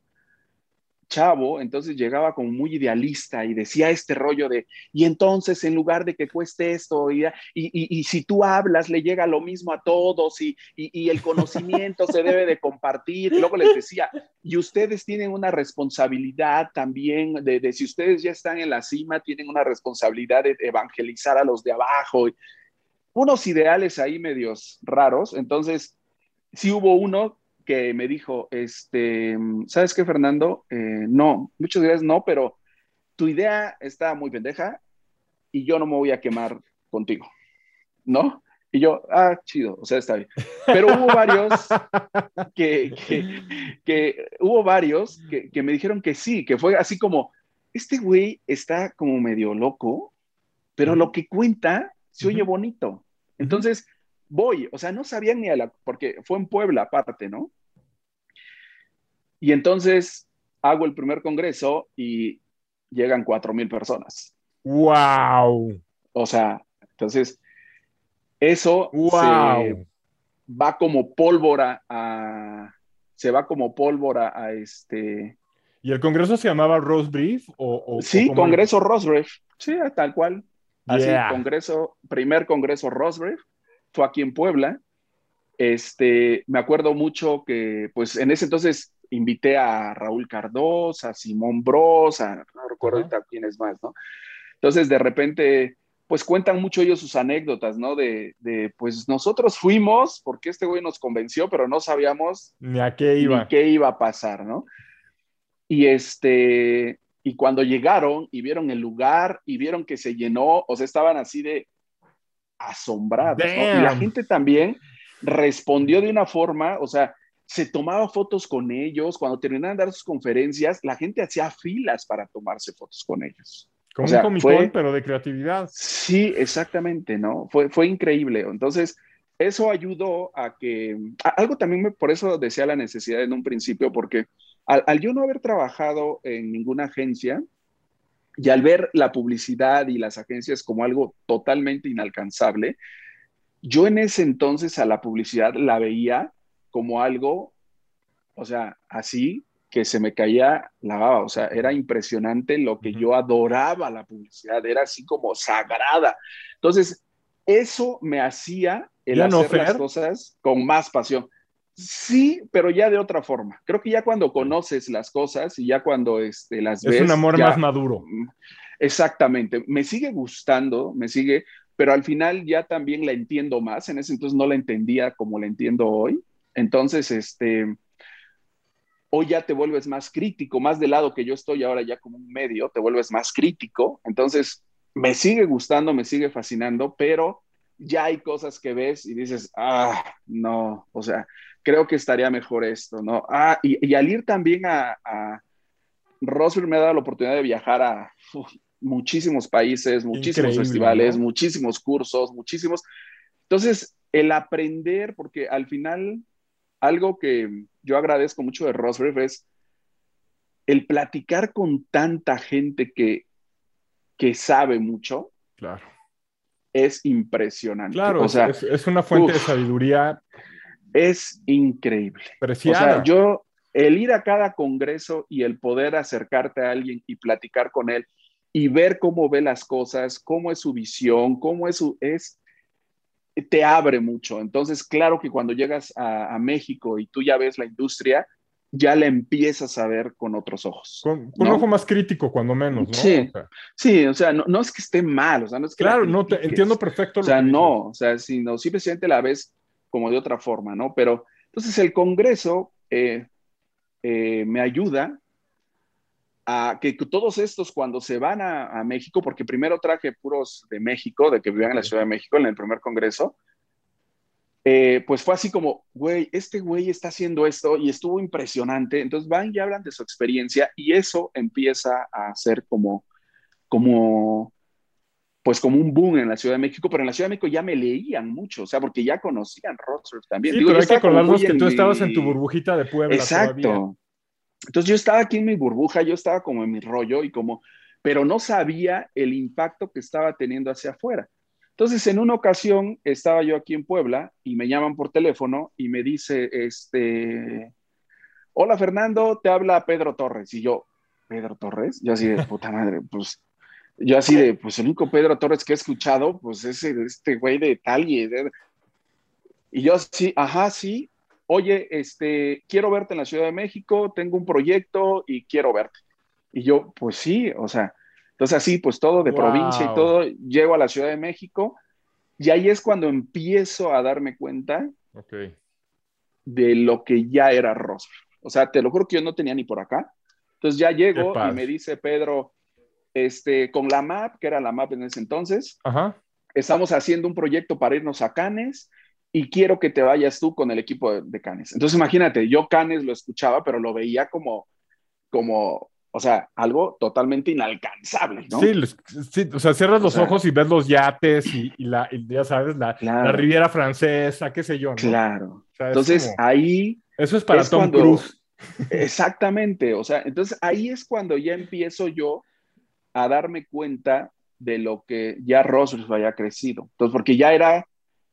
chavo, entonces llegaba como muy idealista y decía este rollo de, y entonces en lugar de que cueste esto, y, y, si tú hablas, le llega lo mismo a todos y, el conocimiento se debe de compartir. luego les decía, y ustedes tienen una responsabilidad también de, de, si ustedes ya están en la cima, tienen una responsabilidad de evangelizar a los de abajo. Unos ideales ahí medios raros. Entonces, sí hubo uno que me dijo, este, ¿sabes qué, Fernando? Eh, no, muchas gracias, no, pero tu idea está muy pendeja y yo no me voy a quemar contigo, ¿no? Y yo, ah, chido, o sea, está bien. Pero hubo varios que, que, hubo varios que, que, me dijeron que sí, que fue así como, este güey está como medio loco, pero lo que cuenta se oye bonito. Entonces, voy, o sea, no sabían ni a la, porque fue en Puebla aparte, ¿no? Y entonces hago el primer congreso y llegan cuatro mil personas. ¡Wow! O sea, entonces eso wow. va como pólvora a, se va como pólvora a este, ¿Y el congreso se llamaba Rose Brief? O, sí, Congreso Rose Brief. Sí, tal cual. Así, congreso, primer congreso Rose Brief. Fue aquí en Puebla. Este, me acuerdo mucho que, pues, en ese entonces invité a Raúl Cardós, a Simón Bros, a, no recuerdo quién es más, ¿no? Entonces, de repente, pues cuentan mucho ellos sus anécdotas, ¿no? De, de, pues nosotros fuimos porque este güey nos convenció, pero no sabíamos ni a qué iba. Ni qué iba a pasar, ¿no? Y este, y cuando llegaron y vieron el lugar y vieron que se llenó, o sea, estaban así de asombrados, ¿no? Y la gente también respondió de una forma, o sea, se tomaba fotos con ellos, cuando terminaban de dar sus conferencias, la gente hacía filas para tomarse fotos con ellos. Como un comité, pero de creatividad. Sí, exactamente, ¿no? Fue, fue increíble. Entonces, eso ayudó a que, algo también me, por eso decía la necesidad en un principio, porque al, al, yo no haber trabajado en ninguna agencia y al ver la publicidad y las agencias como algo totalmente inalcanzable, yo en ese entonces a la publicidad la veía como algo, o sea, así que se me caía la baba, o sea, era impresionante lo que yo adoraba la publicidad, era así como sagrada. Entonces, eso me hacía el hacer las cosas con más pasión. Sí, pero ya de otra forma. Creo que ya cuando conoces las cosas y ya cuando este, las ves. Es un amor más maduro. Mm, exactamente. Me sigue gustando, me sigue, pero al final ya también la entiendo más. En ese entonces no la entendía como la entiendo hoy. Entonces, este, hoy ya te vuelves más crítico, más del lado que yo estoy ahora ya como un medio, te vuelves más crítico. Entonces, me sigue gustando, me sigue fascinando, pero ya hay cosas que ves y dices, ah, no, o sea, creo que estaría mejor esto, ¿no? Ah, y, al ir también a, a me ha dado la oportunidad de viajar a muchísimos países, muchísimos festivales, muchísimos cursos, muchísimos. Entonces, el aprender, porque al final algo que yo agradezco mucho de Rosberg es el platicar con tanta gente que, que sabe mucho. Claro. Es impresionante. Claro, o sea, es, una fuente de sabiduría. Es increíble. Preciada. O sea, yo, el ir a cada congreso y el poder acercarte a alguien y platicar con él y ver cómo ve las cosas, cómo es su visión, cómo es su, es te abre mucho. Entonces, claro que cuando llegas a, México y tú ya ves la industria, ya la empiezas a ver con otros ojos. Con, un ojo más crítico, cuando menos, ¿no? Sí, o sea, sí, o sea no, es que esté mal, o sea, no es que Claro, no, te, entiendo perfecto. O sea, no, o sea, sino simplemente la ves como de otra forma, ¿no? Pero entonces el Congreso eh, eh, me ayuda a que todos estos cuando se van a, México, porque primero traje puros de México, de que vivían en la Ciudad de México en el primer congreso, eh, pues fue así como, güey, este güey está haciendo esto y estuvo impresionante. Entonces van y hablan de su experiencia y eso empieza a ser como, como, pues como un boom en la Ciudad de México, pero en la Ciudad de México ya me leían mucho, o sea, porque ya conocían Rosters también. Sí, pero hay que acordarnos que tú estabas en tu burbujita de Puebla. Exacto. Entonces yo estaba aquí en mi burbuja, yo estaba como en mi rollo y como, pero no sabía el impacto que estaba teniendo hacia afuera. Entonces en una ocasión estaba yo aquí en Puebla y me llaman por teléfono y me dice, este, hola Fernando, te habla Pedro Torres. Y yo, Pedro Torres, yo así de puta madre, pues yo así de, pues el único Pedro Torres que he escuchado, pues es este güey de tal y... y yo sí, ajá, sí, oye, este, quiero verte en la Ciudad de México, tengo un proyecto y quiero verte. Y yo, pues sí, o sea, entonces así, pues todo de provincia y todo, llego a la Ciudad de México y ahí es cuando empiezo a darme cuenta de lo que ya era Rosa. O sea, te lo juro que yo no tenía ni por acá. Entonces ya llego y me dice Pedro, este, con la MAP, que era la MAP en ese entonces, estamos haciendo un proyecto para irnos a Canes y quiero que te vayas tú con el equipo de, Canes. Entonces imagínate, yo Canes lo escuchaba, pero lo veía como, como, o sea, algo totalmente inalcanzable, ¿no? Sí, o sea, cierras los ojos y ves los yates y, la, ya sabes, la, la, Riviera Francesa, qué sé yo, ¿no? Claro. entonces ahí... Eso es para Tom Cruise. Exactamente, o sea, entonces ahí es cuando ya empiezo yo a darme cuenta de lo que ya Roswell había crecido. Entonces, porque ya era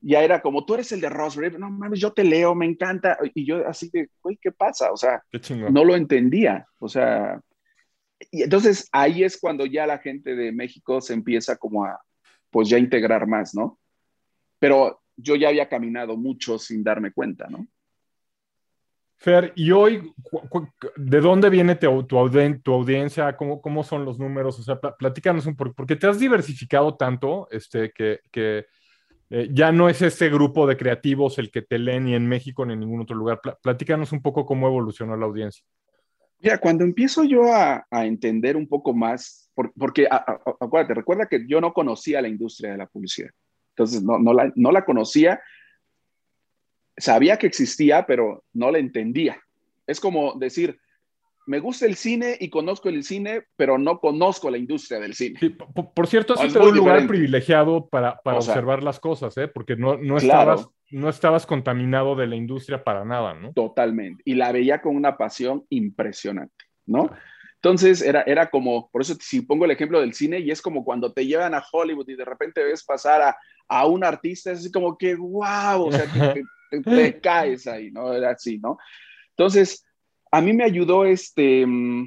ya era como, tú eres el de Rosberg, no mames, yo te leo, me encanta. Y yo así de, güey, ¿qué pasa? O sea, no lo entendía. O sea, y entonces ahí es cuando ya la gente de México se empieza como a, pues ya integrar más, ¿no? Pero yo ya había caminado mucho sin darme cuenta, ¿no? Fer, y hoy, ¿de dónde viene tu, tu, audiencia? ¿Cómo, ¿Cómo, son los números? O sea, platícanos un poco, porque te has diversificado tanto este, que, que eh, ya no es ese grupo de creativos el que te lee ni en México ni en ningún otro lugar. platícanos un poco cómo evolucionó la audiencia. Mira, cuando empiezo yo a, entender un poco más, porque acuérdate, recuerda que yo no conocía la industria de la publicidad. Entonces, no, no, la, no la conocía, sabía que existía, pero no la entendía. Es como decir, me gusta el cine y conozco el cine, pero no conozco la industria del cine. por, cierto, es un lugar privilegiado para, para observar las cosas, ¿eh? porque no, no, estabas, no estabas contaminado de la industria para nada, ¿no? Totalmente. Y la veía con una pasión impresionante, ¿no? Entonces era, era como, por eso si pongo el ejemplo del cine, y es como cuando te llevan a Hollywood y de repente ves pasar a, a un artista, es así como que, wow, o sea, te, te caes ahí, ¿no? Era así, ¿no? Entonces, a mí me ayudó este, mm,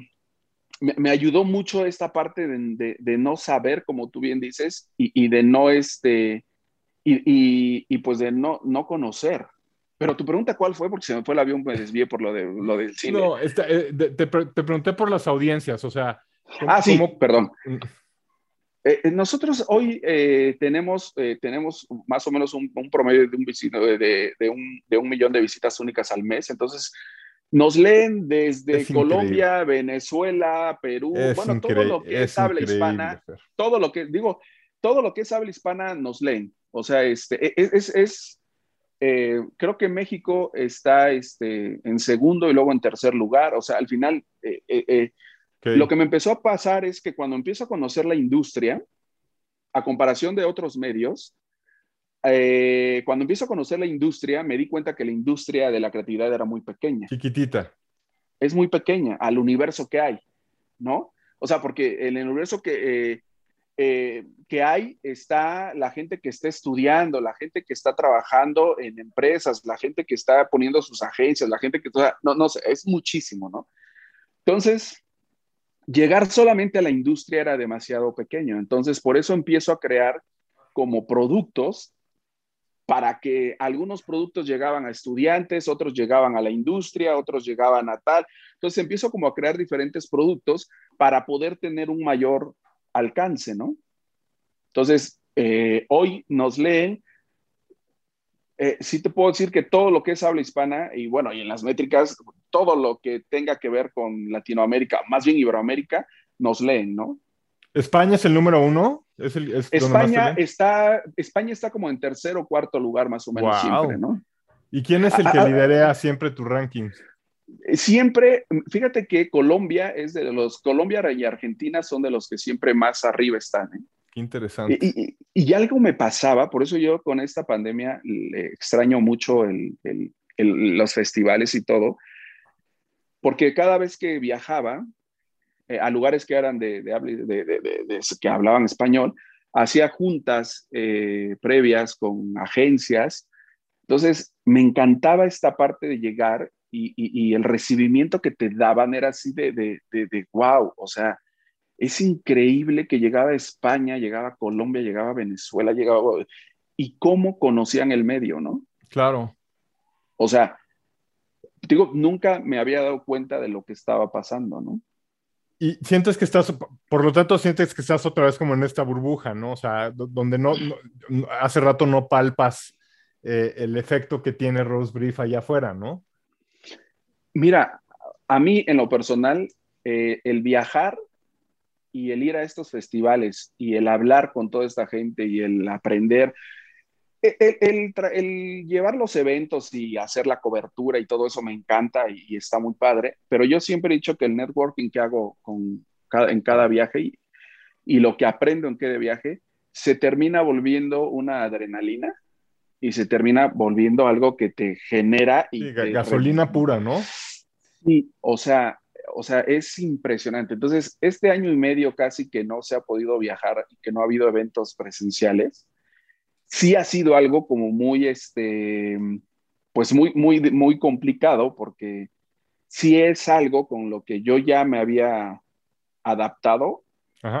me, ayudó mucho esta parte de, no saber, como tú bien dices, y, de no, este, y, pues de no, no conocer. Pero tu pregunta, ¿cuál fue? Porque se me fue el avión, me desvié por lo, de, lo del cine. No, eh, te, pregunté por las audiencias, o sea. ah, sí, perdón. Eh, eh, nosotros hoy tenemos, tenemos más o menos un, promedio de un, de, de, un, de un millón de visitas únicas al mes. Entonces, nos leen desde Colombia, Venezuela, Perú, bueno, todo lo que es, habla hispana, todo lo que, digo, todo lo que es habla hispana nos leen. O sea, este, e, e, es, es, eh, creo que México está este, en segundo y luego en tercer lugar. O sea, al final, eh, eh, lo que me empezó a pasar es que cuando empiezo a conocer la industria, a comparación de otros medios, eh, cuando empiezo a conocer la industria, me di cuenta que la industria de la creatividad era muy pequeña. Chiquitita. Es muy pequeña al universo que hay, ¿no? O sea, porque el universo que, eh, eh, que hay está la gente que está estudiando, la gente que está trabajando en empresas, la gente que está poniendo sus agencias, la gente que... No, no sé, es muchísimo, ¿no? Entonces, llegar solamente a la industria era demasiado pequeño. Entonces, por eso empiezo a crear como productos para que algunos productos llegaban a estudiantes, otros llegaban a la industria, otros llegaban a tal. Entonces empiezo como a crear diferentes productos para poder tener un mayor alcance, ¿no? Entonces, eh, hoy nos leen, eh, sí te puedo decir que todo lo que es habla hispana, y bueno, y en las métricas, todo lo que tenga que ver con Latinoamérica, más bien Iberoamérica, nos leen, ¿no? ¿España es el número uno? España, está, España está como en tercer o cuarto lugar más o menos siempre, ¿no? ¿Y quién es el que lidera siempre tu ranking? Siempre, fíjate que Colombia es de los, Colombia y Argentina son de los que siempre más arriba están. ¿eh? Interesante. Y, y, algo me pasaba, por eso yo con esta pandemia extraño mucho los festivales y todo, porque cada vez que viajaba, eh, a lugares que eran de, que hablaban español, hacía juntas eh, previas con agencias. Entonces, me encantaba esta parte de llegar y, y, el recibimiento que te daban era así de, wow, o sea, es increíble que llegaba a España, llegaba a Colombia, llegaba a Venezuela, llegaba... Y cómo conocían el medio, ¿no? Claro. O sea, digo, nunca me había dado cuenta de lo que estaba pasando, ¿no? Y sientes que estás, por lo tanto, sientes que estás otra vez como en esta burbuja, ¿no? O sea, donde no, hace rato no palpas eh, el efecto que tiene Rose Brief allá afuera, ¿no? Mira, a mí en lo personal, eh, el viajar y el ir a estos festivales y el hablar con toda esta gente y el aprender, el, llevar los eventos y hacer la cobertura y todo eso me encanta y, está muy padre, pero yo siempre he dicho que el networking que hago con en cada viaje y, lo que aprendo en cada viaje se termina volviendo una adrenalina y se termina volviendo algo que te genera y gasolina pura, ¿no? Sí, o sea, o sea, es impresionante. Entonces, este año y medio casi que no se ha podido viajar y que no ha habido eventos presenciales, sí ha sido algo como muy, este, pues muy, muy, muy complicado porque sí es algo con lo que yo ya me había adaptado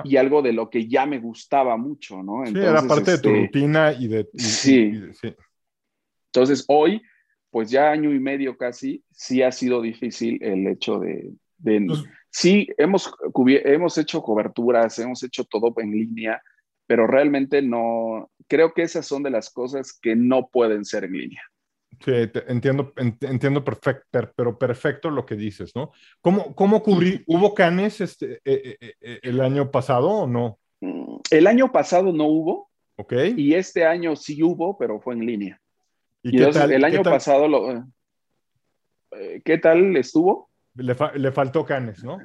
y algo de lo que ya me gustaba mucho, ¿no? sí, era parte de tu este, rutina y de... sí. sí. Entonces, hoy, pues ya año y medio casi, sí ha sido difícil el hecho de... Pues sí, hemos, hemos hecho coberturas, hemos hecho todo en línea, pero realmente no, creo que esas son de las cosas que no pueden ser en línea. Sí, entiendo, entiendo perfecto, pero perfecto lo que dices, ¿no? ¿Cómo, cómo cubrí? ¿Hubo canes este, eh, eh, eh, el año pasado o no? Mm, el año pasado no hubo. Ok. Y este año sí hubo, pero fue en línea. ¿Y, qué tal, el año pasado lo... ¿Qué tal estuvo? Le, le, faltó canes, ¿no?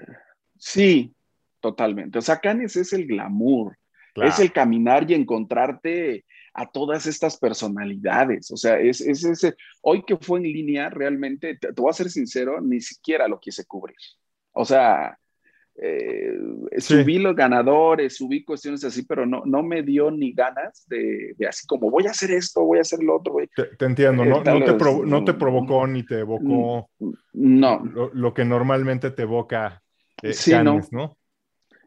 Sí, totalmente. O sea, canes es el glamour, es el caminar y encontrarte a todas estas personalidades. O sea, es, ese. Hoy que fue en línea, realmente, te, voy a ser sincero, ni siquiera lo quise cubrir. O sea, eh, subí los ganadores, subí cuestiones así, pero no, no me dio ni ganas de, así como voy a hacer esto, voy a hacer lo otro. Te, entiendo, no, no, te provocó ni te evocó no. Lo, que normalmente te evoca eh, sí, no.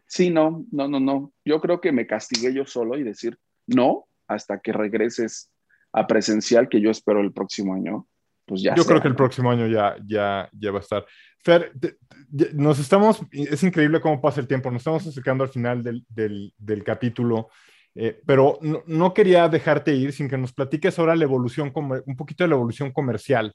Sí, no, no, no, no. Yo creo que me castigué yo solo y decir, no, hasta que regreses a presencial, que yo espero el próximo año. Pues ya yo creo que el próximo año ya, ya, ya va a estar. Fer, nos estamos, es increíble cómo pasa el tiempo, nos estamos acercando al final del, del, del capítulo, eh, pero no, no, quería dejarte ir sin que nos platiques ahora la evolución, un poquito de la evolución comercial,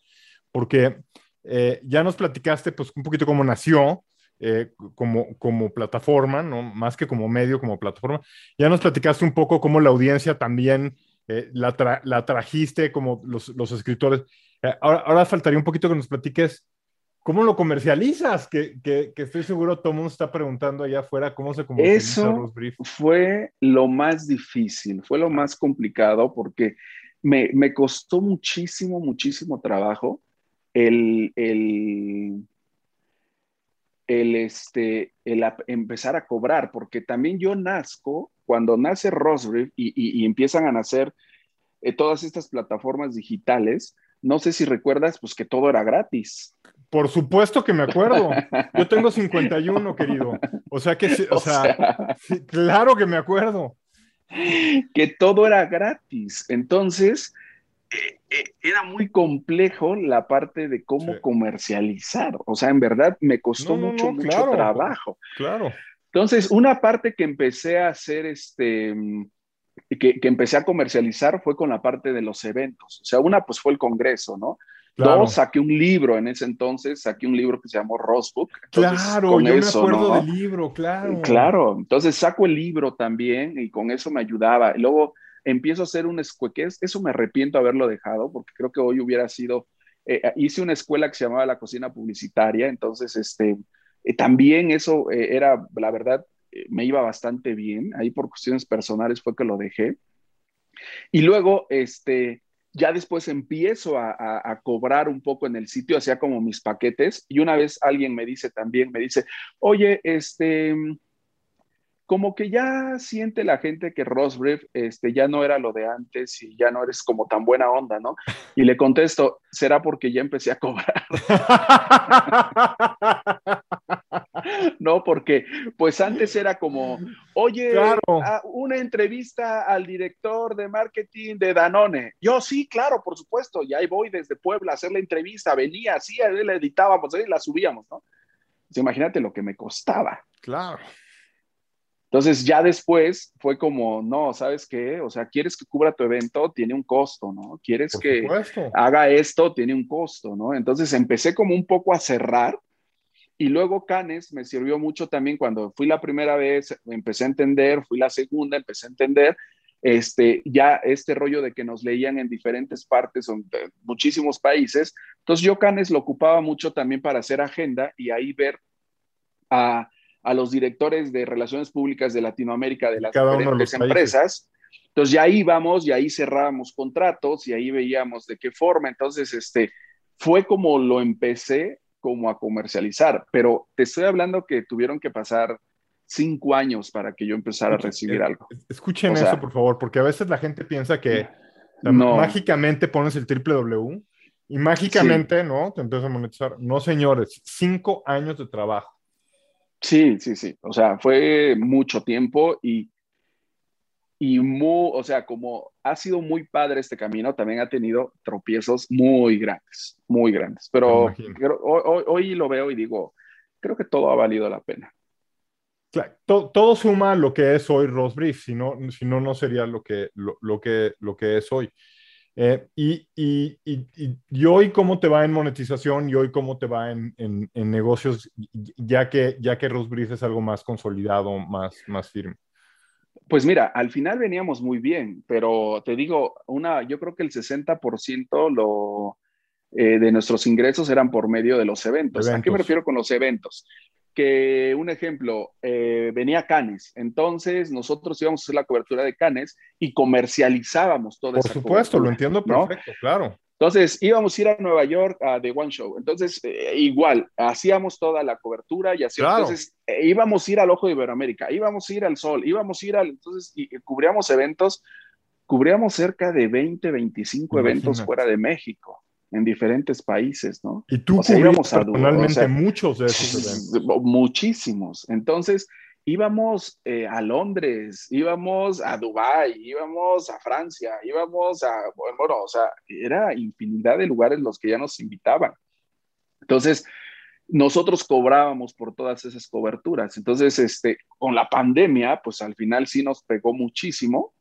porque eh, ya nos platicaste pues un poquito cómo nació, eh, como, como plataforma, ¿no? más que como medio, como plataforma. Ya nos platicaste un poco cómo la audiencia también eh, la, la, trajiste, como los, los escritores. Eh, ahora, ahora, faltaría un poquito que nos platiques cómo lo comercializas, que, que, que, estoy seguro todo el mundo está preguntando allá afuera cómo se comercializa Eso fue lo más difícil, fue lo más complicado porque me, me costó muchísimo, muchísimo trabajo el, el el, este, el empezar a cobrar, porque también yo nazco, cuando nace Rosbrief y, empiezan a nacer eh, todas estas plataformas digitales, no sé si recuerdas, pues que todo era gratis. Por supuesto que me acuerdo. Yo tengo 51, querido. O sea que, o, sea, claro que me acuerdo. Que todo era gratis. Entonces, eh, eh, era muy complejo la parte de cómo comercializar. O sea, en verdad me costó mucho, mucho trabajo. Claro. Entonces, una parte que empecé a hacer, este, que, que, empecé a comercializar fue con la parte de los eventos. O sea, una pues fue el Congreso, ¿no? Dos, saqué un libro en ese entonces, saqué un libro que se llamó Rosebook. claro, yo me acuerdo del libro, claro. Claro, entonces saco el libro también y con eso me ayudaba. Y luego empiezo a hacer un escueque, eso me arrepiento haberlo dejado porque creo que hoy hubiera sido, eh, hice una escuela que se llamaba la cocina publicitaria, entonces este, eh, también eso eh, era, la verdad, me iba bastante bien, ahí por cuestiones personales fue que lo dejé. Y luego, este, ya después empiezo a, a, cobrar un poco en el sitio, hacía como mis paquetes, y una vez alguien me dice también, me dice, oye, este, como que ya siente la gente que Rosbrief este, ya no era lo de antes y ya no eres como tan buena onda, ¿no? Y le contesto, será porque ya empecé a cobrar. no, porque pues antes era como, oye, una entrevista al director de marketing de Danone. Yo sí, claro, por supuesto, y ahí voy desde Puebla a hacer la entrevista, venía, sí, la editábamos, ahí la subíamos, ¿no? Pues imagínate lo que me costaba. Claro. Entonces ya después fue como, no, ¿sabes qué? O sea, quieres que cubra tu evento, tiene un costo, ¿no? Quieres que haga esto, tiene un costo, ¿no? Entonces empecé como un poco a cerrar y luego Canes me sirvió mucho también cuando fui la primera vez, empecé a entender, fui la segunda, empecé a entender, este, ya este rollo de que nos leían en diferentes partes, de muchísimos países. Entonces yo Canes lo ocupaba mucho también para hacer agenda y ahí ver a a los directores de relaciones públicas de Latinoamérica de las diferentes empresas. Entonces ya íbamos y ahí cerrábamos contratos y ahí veíamos de qué forma. Entonces, este, fue como lo empecé como a comercializar, pero te estoy hablando que tuvieron que pasar cinco años para que yo empezara a recibir algo. Escuchen eso, por favor, porque a veces la gente piensa que mágicamente pones el triple W y mágicamente, ¿no? Te empiezas a monetizar. No, señores, cinco años de trabajo. Sí, sí, sí. O sea, fue mucho tiempo y, y muy, o sea, como ha sido muy padre este camino, también ha tenido tropiezos muy grandes, muy grandes. Pero, hoy, hoy, lo veo y digo, creo que todo ha valido la pena. Claro, todo suma lo que es hoy Rosbrief, si no, si no, no sería lo que, lo, que, lo que es hoy. Eh, y, y, y, hoy cómo te va en monetización y hoy cómo te va en, en, negocios, ya que, ya que Rosbrief es algo más consolidado, más, más firme. Pues mira, al final veníamos muy bien, pero te digo, una, yo creo que el 60% lo, eh, de nuestros ingresos eran por medio de los eventos. ¿A qué me refiero con los eventos? que un ejemplo, eh, venía Canes, entonces nosotros íbamos a hacer la cobertura de Canes y comercializábamos todo Por supuesto, lo entiendo perfecto, claro. Entonces íbamos a ir a Nueva York a The One Show, entonces eh, igual, hacíamos toda la cobertura y así, entonces eh, íbamos a ir al Ojo de Iberoamérica, íbamos a ir al Sol, íbamos a ir al, entonces y, cubríamos eventos, cubríamos cerca de 20, 25 eventos fuera de México en diferentes países, ¿no? Y tú cubrimos personalmente muchos de esos eventos. Muchísimos. Entonces, íbamos eh, a Londres, íbamos a Dubái, íbamos a Francia, íbamos a, bueno, o sea, era infinidad de lugares los que ya nos invitaban. Entonces, nosotros cobrábamos por todas esas coberturas. Entonces, este, con la pandemia, pues al final sí nos pegó muchísimo.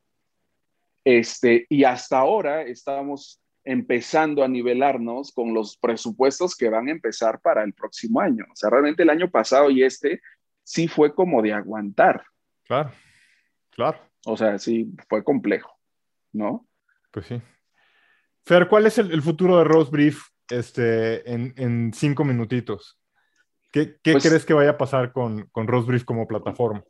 Este, y hasta ahora estamos empezando a nivelarnos con los presupuestos que van a empezar para el próximo año. O sea, realmente el año pasado y este sí fue como de aguantar. Claro, claro. O sea, sí fue complejo, ¿no? Pues sí. Fer, ¿cuál es el, futuro de Rose Brief este, en, cinco minutitos? ¿Qué, pues crees que vaya a pasar con, con Rose Brief como plataforma?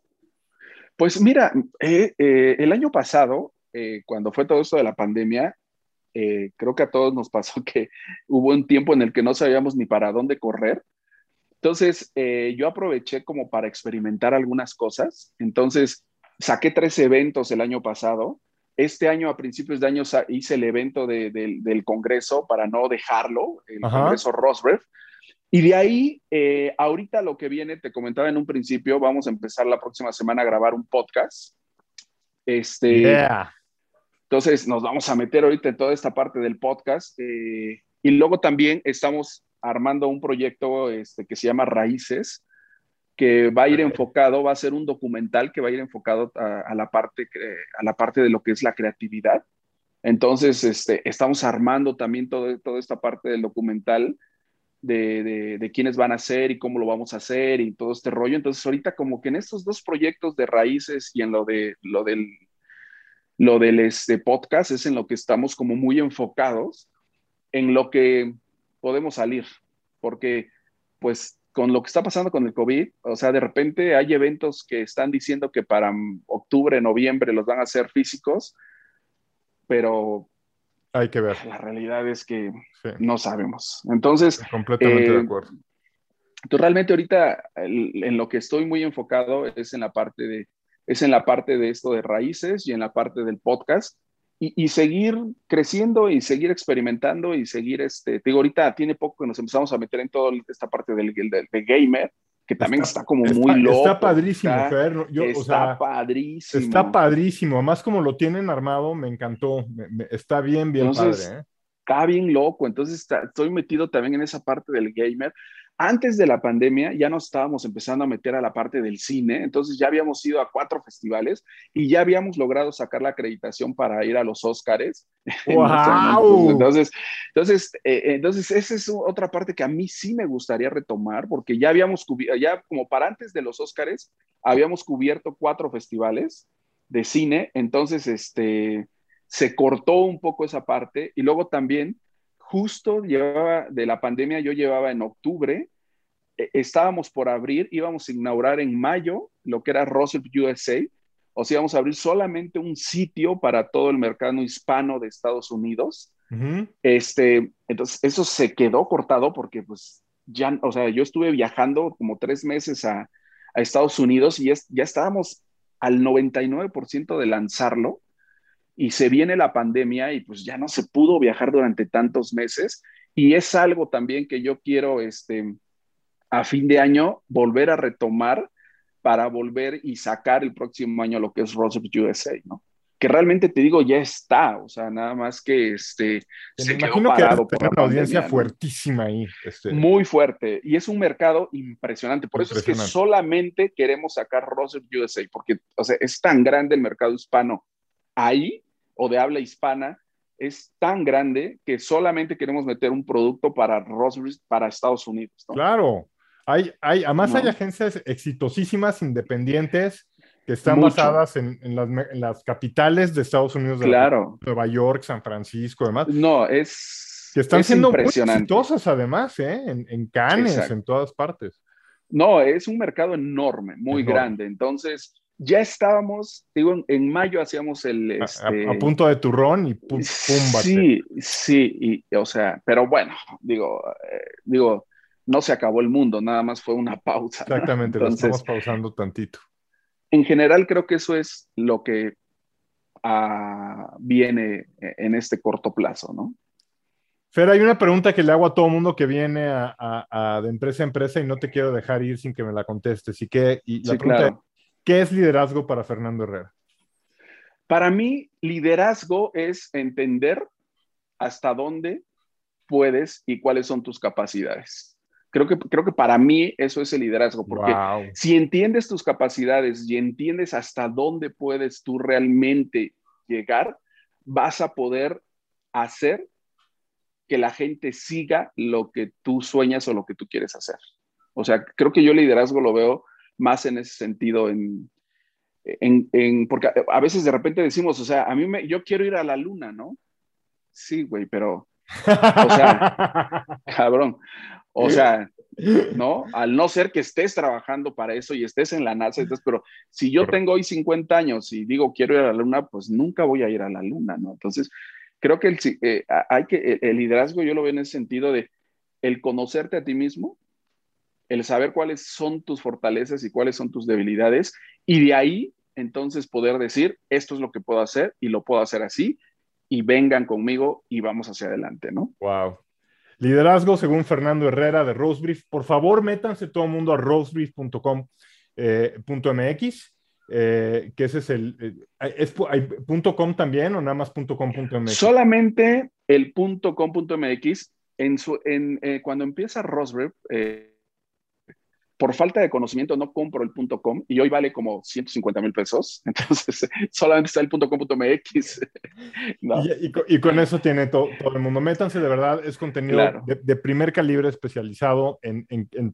Pues mira, eh, eh, el año pasado, eh, cuando fue todo esto de la pandemia, creo que a todos nos pasó que hubo un tiempo en el que no sabíamos ni para dónde correr. Entonces, eh, yo aproveché como para experimentar algunas cosas. Entonces, saqué tres eventos el año pasado. Este año, a principios de año, hice el evento del Congreso para no dejarlo, el Congreso Rosberg. Y de ahí, eh, ahorita lo que viene, te comentaba en un principio, vamos a empezar la próxima semana a grabar un podcast. Este, entonces nos vamos a meter ahorita en toda esta parte del podcast. Eh, y luego también estamos armando un proyecto este, que se llama Raíces, que va a ir enfocado, va a ser un documental que va a ir enfocado a, la, parte, a la parte de lo que es la creatividad. Entonces, este, estamos armando también todo, toda esta parte del documental de, de, de, quiénes van a ser y cómo lo vamos a hacer y todo este rollo. Entonces, ahorita como que en estos dos proyectos de raíces y en lo, de, lo del lo del este podcast es en lo que estamos como muy enfocados, en lo que podemos salir, porque pues con lo que está pasando con el COVID, o sea, de repente hay eventos que están diciendo que para octubre, noviembre los van a hacer físicos, pero hay que ver. La realidad es que no sabemos. Entonces, completamente de eh, acuerdo. Entonces, realmente ahorita en lo que estoy muy enfocado es en la parte de es en la parte de esto de raíces y en la parte del podcast. Y, seguir creciendo y seguir experimentando y seguir, este, te digo, ahorita tiene poco que nos empezamos a meter en toda esta parte del, del, gamer, que también está, como muy loco. Está padrísimo, Fer. está padrísimo. Está padrísimo. Además, como lo tienen armado, me encantó. está bien, bien padre. ¿eh? Está bien loco. Entonces, estoy metido también en esa parte del gamer antes de la pandemia ya nos estábamos empezando a meter a la parte del cine, entonces ya habíamos ido a cuatro festivales y ya habíamos logrado sacar la acreditación para ir a los Óscares. ¡Wow! entonces, entonces, eh, entonces, esa es otra parte que a mí sí me gustaría retomar, porque ya habíamos cubierto, ya como para antes de los Óscares, habíamos cubierto cuatro festivales de cine, entonces, este, se cortó un poco esa parte y luego también justo llevaba de la pandemia, yo llevaba en octubre, eh, estábamos por abrir, íbamos a inaugurar en mayo lo que era Russell USA, o sea, íbamos a abrir solamente un sitio para todo el mercado hispano de Estados Unidos. este, entonces, eso se quedó cortado porque pues ya, o sea, yo estuve viajando como tres meses a, a Estados Unidos y ya estábamos al 99% de lanzarlo y se viene la pandemia y pues ya no se pudo viajar durante tantos meses y es algo también que yo quiero este, a fin de año volver a retomar para volver y sacar el próximo año lo que es Rose USA, ¿no? Que realmente te digo, ya está, o sea, nada más que este, se imagino que por una audiencia fuertísima ahí. Este. Muy fuerte, y es un mercado impresionante, por eso es que solamente queremos sacar Rose USA, porque, o sea, es tan grande el mercado hispano ahí, o de habla hispana, es tan grande que solamente queremos meter un producto para Rosebud para Estados Unidos. ¿no? Claro, hay, hay, además hay agencias exitosísimas, independientes, que están basadas en, las, capitales de Estados Unidos, de claro. Nueva York, San Francisco, demás. No, es. Que están siendo muy exitosas además, ¿eh? En, en Cannes, en todas partes. No, es un mercado enorme, muy grande. Entonces, ya estábamos, digo, en, mayo hacíamos el... Este... A, punto de turrón y pum, Sí, sí, y, o sea, pero bueno, digo, eh, digo, no se acabó el mundo, nada más fue una pausa. Exactamente, lo estamos pausando tantito. En general creo que eso es lo que ah, viene en este corto plazo, ¿no? Fer, hay una pregunta que le hago a todo mundo que viene a, de empresa a empresa y no te quiero dejar ir sin que me la contestes. Y que, y la pregunta ¿Qué es liderazgo para Fernando Herrera? Para mí, liderazgo es entender hasta dónde puedes y cuáles son tus capacidades. Creo que, creo que para mí eso es el liderazgo, porque si entiendes tus capacidades y entiendes hasta dónde puedes tú realmente llegar, vas a poder hacer que la gente siga lo que tú sueñas o lo que tú quieres hacer. O sea, creo que yo liderazgo lo veo más en ese sentido, en, en, porque a veces de repente decimos, o sea, a mí me, yo quiero ir a la luna, ¿no? Sí, güey, pero, o sea, cabrón, o sea, ¿no? Al no ser que estés trabajando para eso y estés en la NASA, pero si yo tengo hoy 50 años y digo quiero ir a la luna, pues nunca voy a ir a la luna, ¿no? Entonces, creo que el, eh, hay que, el liderazgo yo lo veo en ese sentido de el conocerte a ti mismo, el saber cuáles son tus fortalezas y cuáles son tus debilidades y de ahí entonces poder decir, esto es lo que puedo hacer y lo puedo hacer así y vengan conmigo y vamos hacia adelante, ¿no? Wow. Liderazgo según Fernando Herrera de Rosebrief. Por favor, métanse todo el mundo a rosebrief.com.mx, eh, eh, que ese es el... Eh, ¿Es .com también o nada más .com.mx? Solamente el .com.mx. En su, en, cuando empieza Rosebrief, por falta de conocimiento no compro el .com y hoy vale como 150 mil pesos. Entonces, solamente está el .com.mx. y, con eso tiene todo el mundo. Métanse, de verdad, es contenido de, primer calibre especializado en,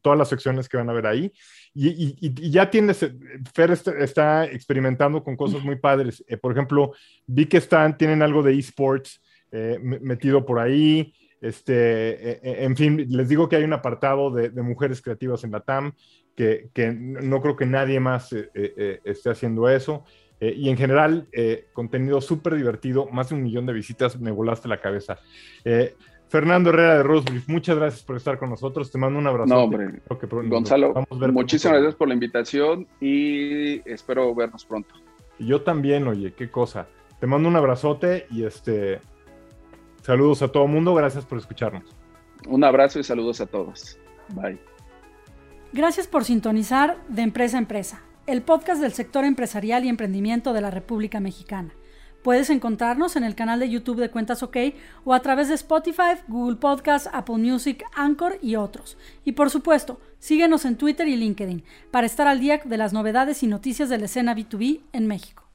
todas las secciones que van a ver ahí. Y, ya tienes, Fer está, experimentando con cosas muy padres. Eh, por ejemplo, vi que están, tienen algo de esports eh, metido por ahí. Este, e, e, en fin, les digo que hay un apartado de, mujeres creativas en la TAM, que, no creo que nadie más eh, eh, eh, esté haciendo eso. y en general, contenido súper divertido, más de un millón de visitas, me volaste la cabeza. Fernando Herrera de Rosebrief, muchas gracias por estar con nosotros. Te mando un abrazo. No, hombre. Gonzalo, muchísimas gracias por la invitación y espero vernos pronto. Yo también, oye, qué cosa. Te mando un abrazote y este Saludos a todo el mundo, gracias por escucharnos. Un abrazo y saludos a todos. Bye. Gracias por sintonizar de Empresa a Empresa, el podcast del sector empresarial y emprendimiento de la República Mexicana. Puedes encontrarnos en el canal de YouTube de Cuentas OK o a través de Spotify, Google Podcasts, Apple Music, Anchor y otros. Y por supuesto, síguenos en Twitter y LinkedIn para estar al día de las novedades y noticias de la escena B2B en México.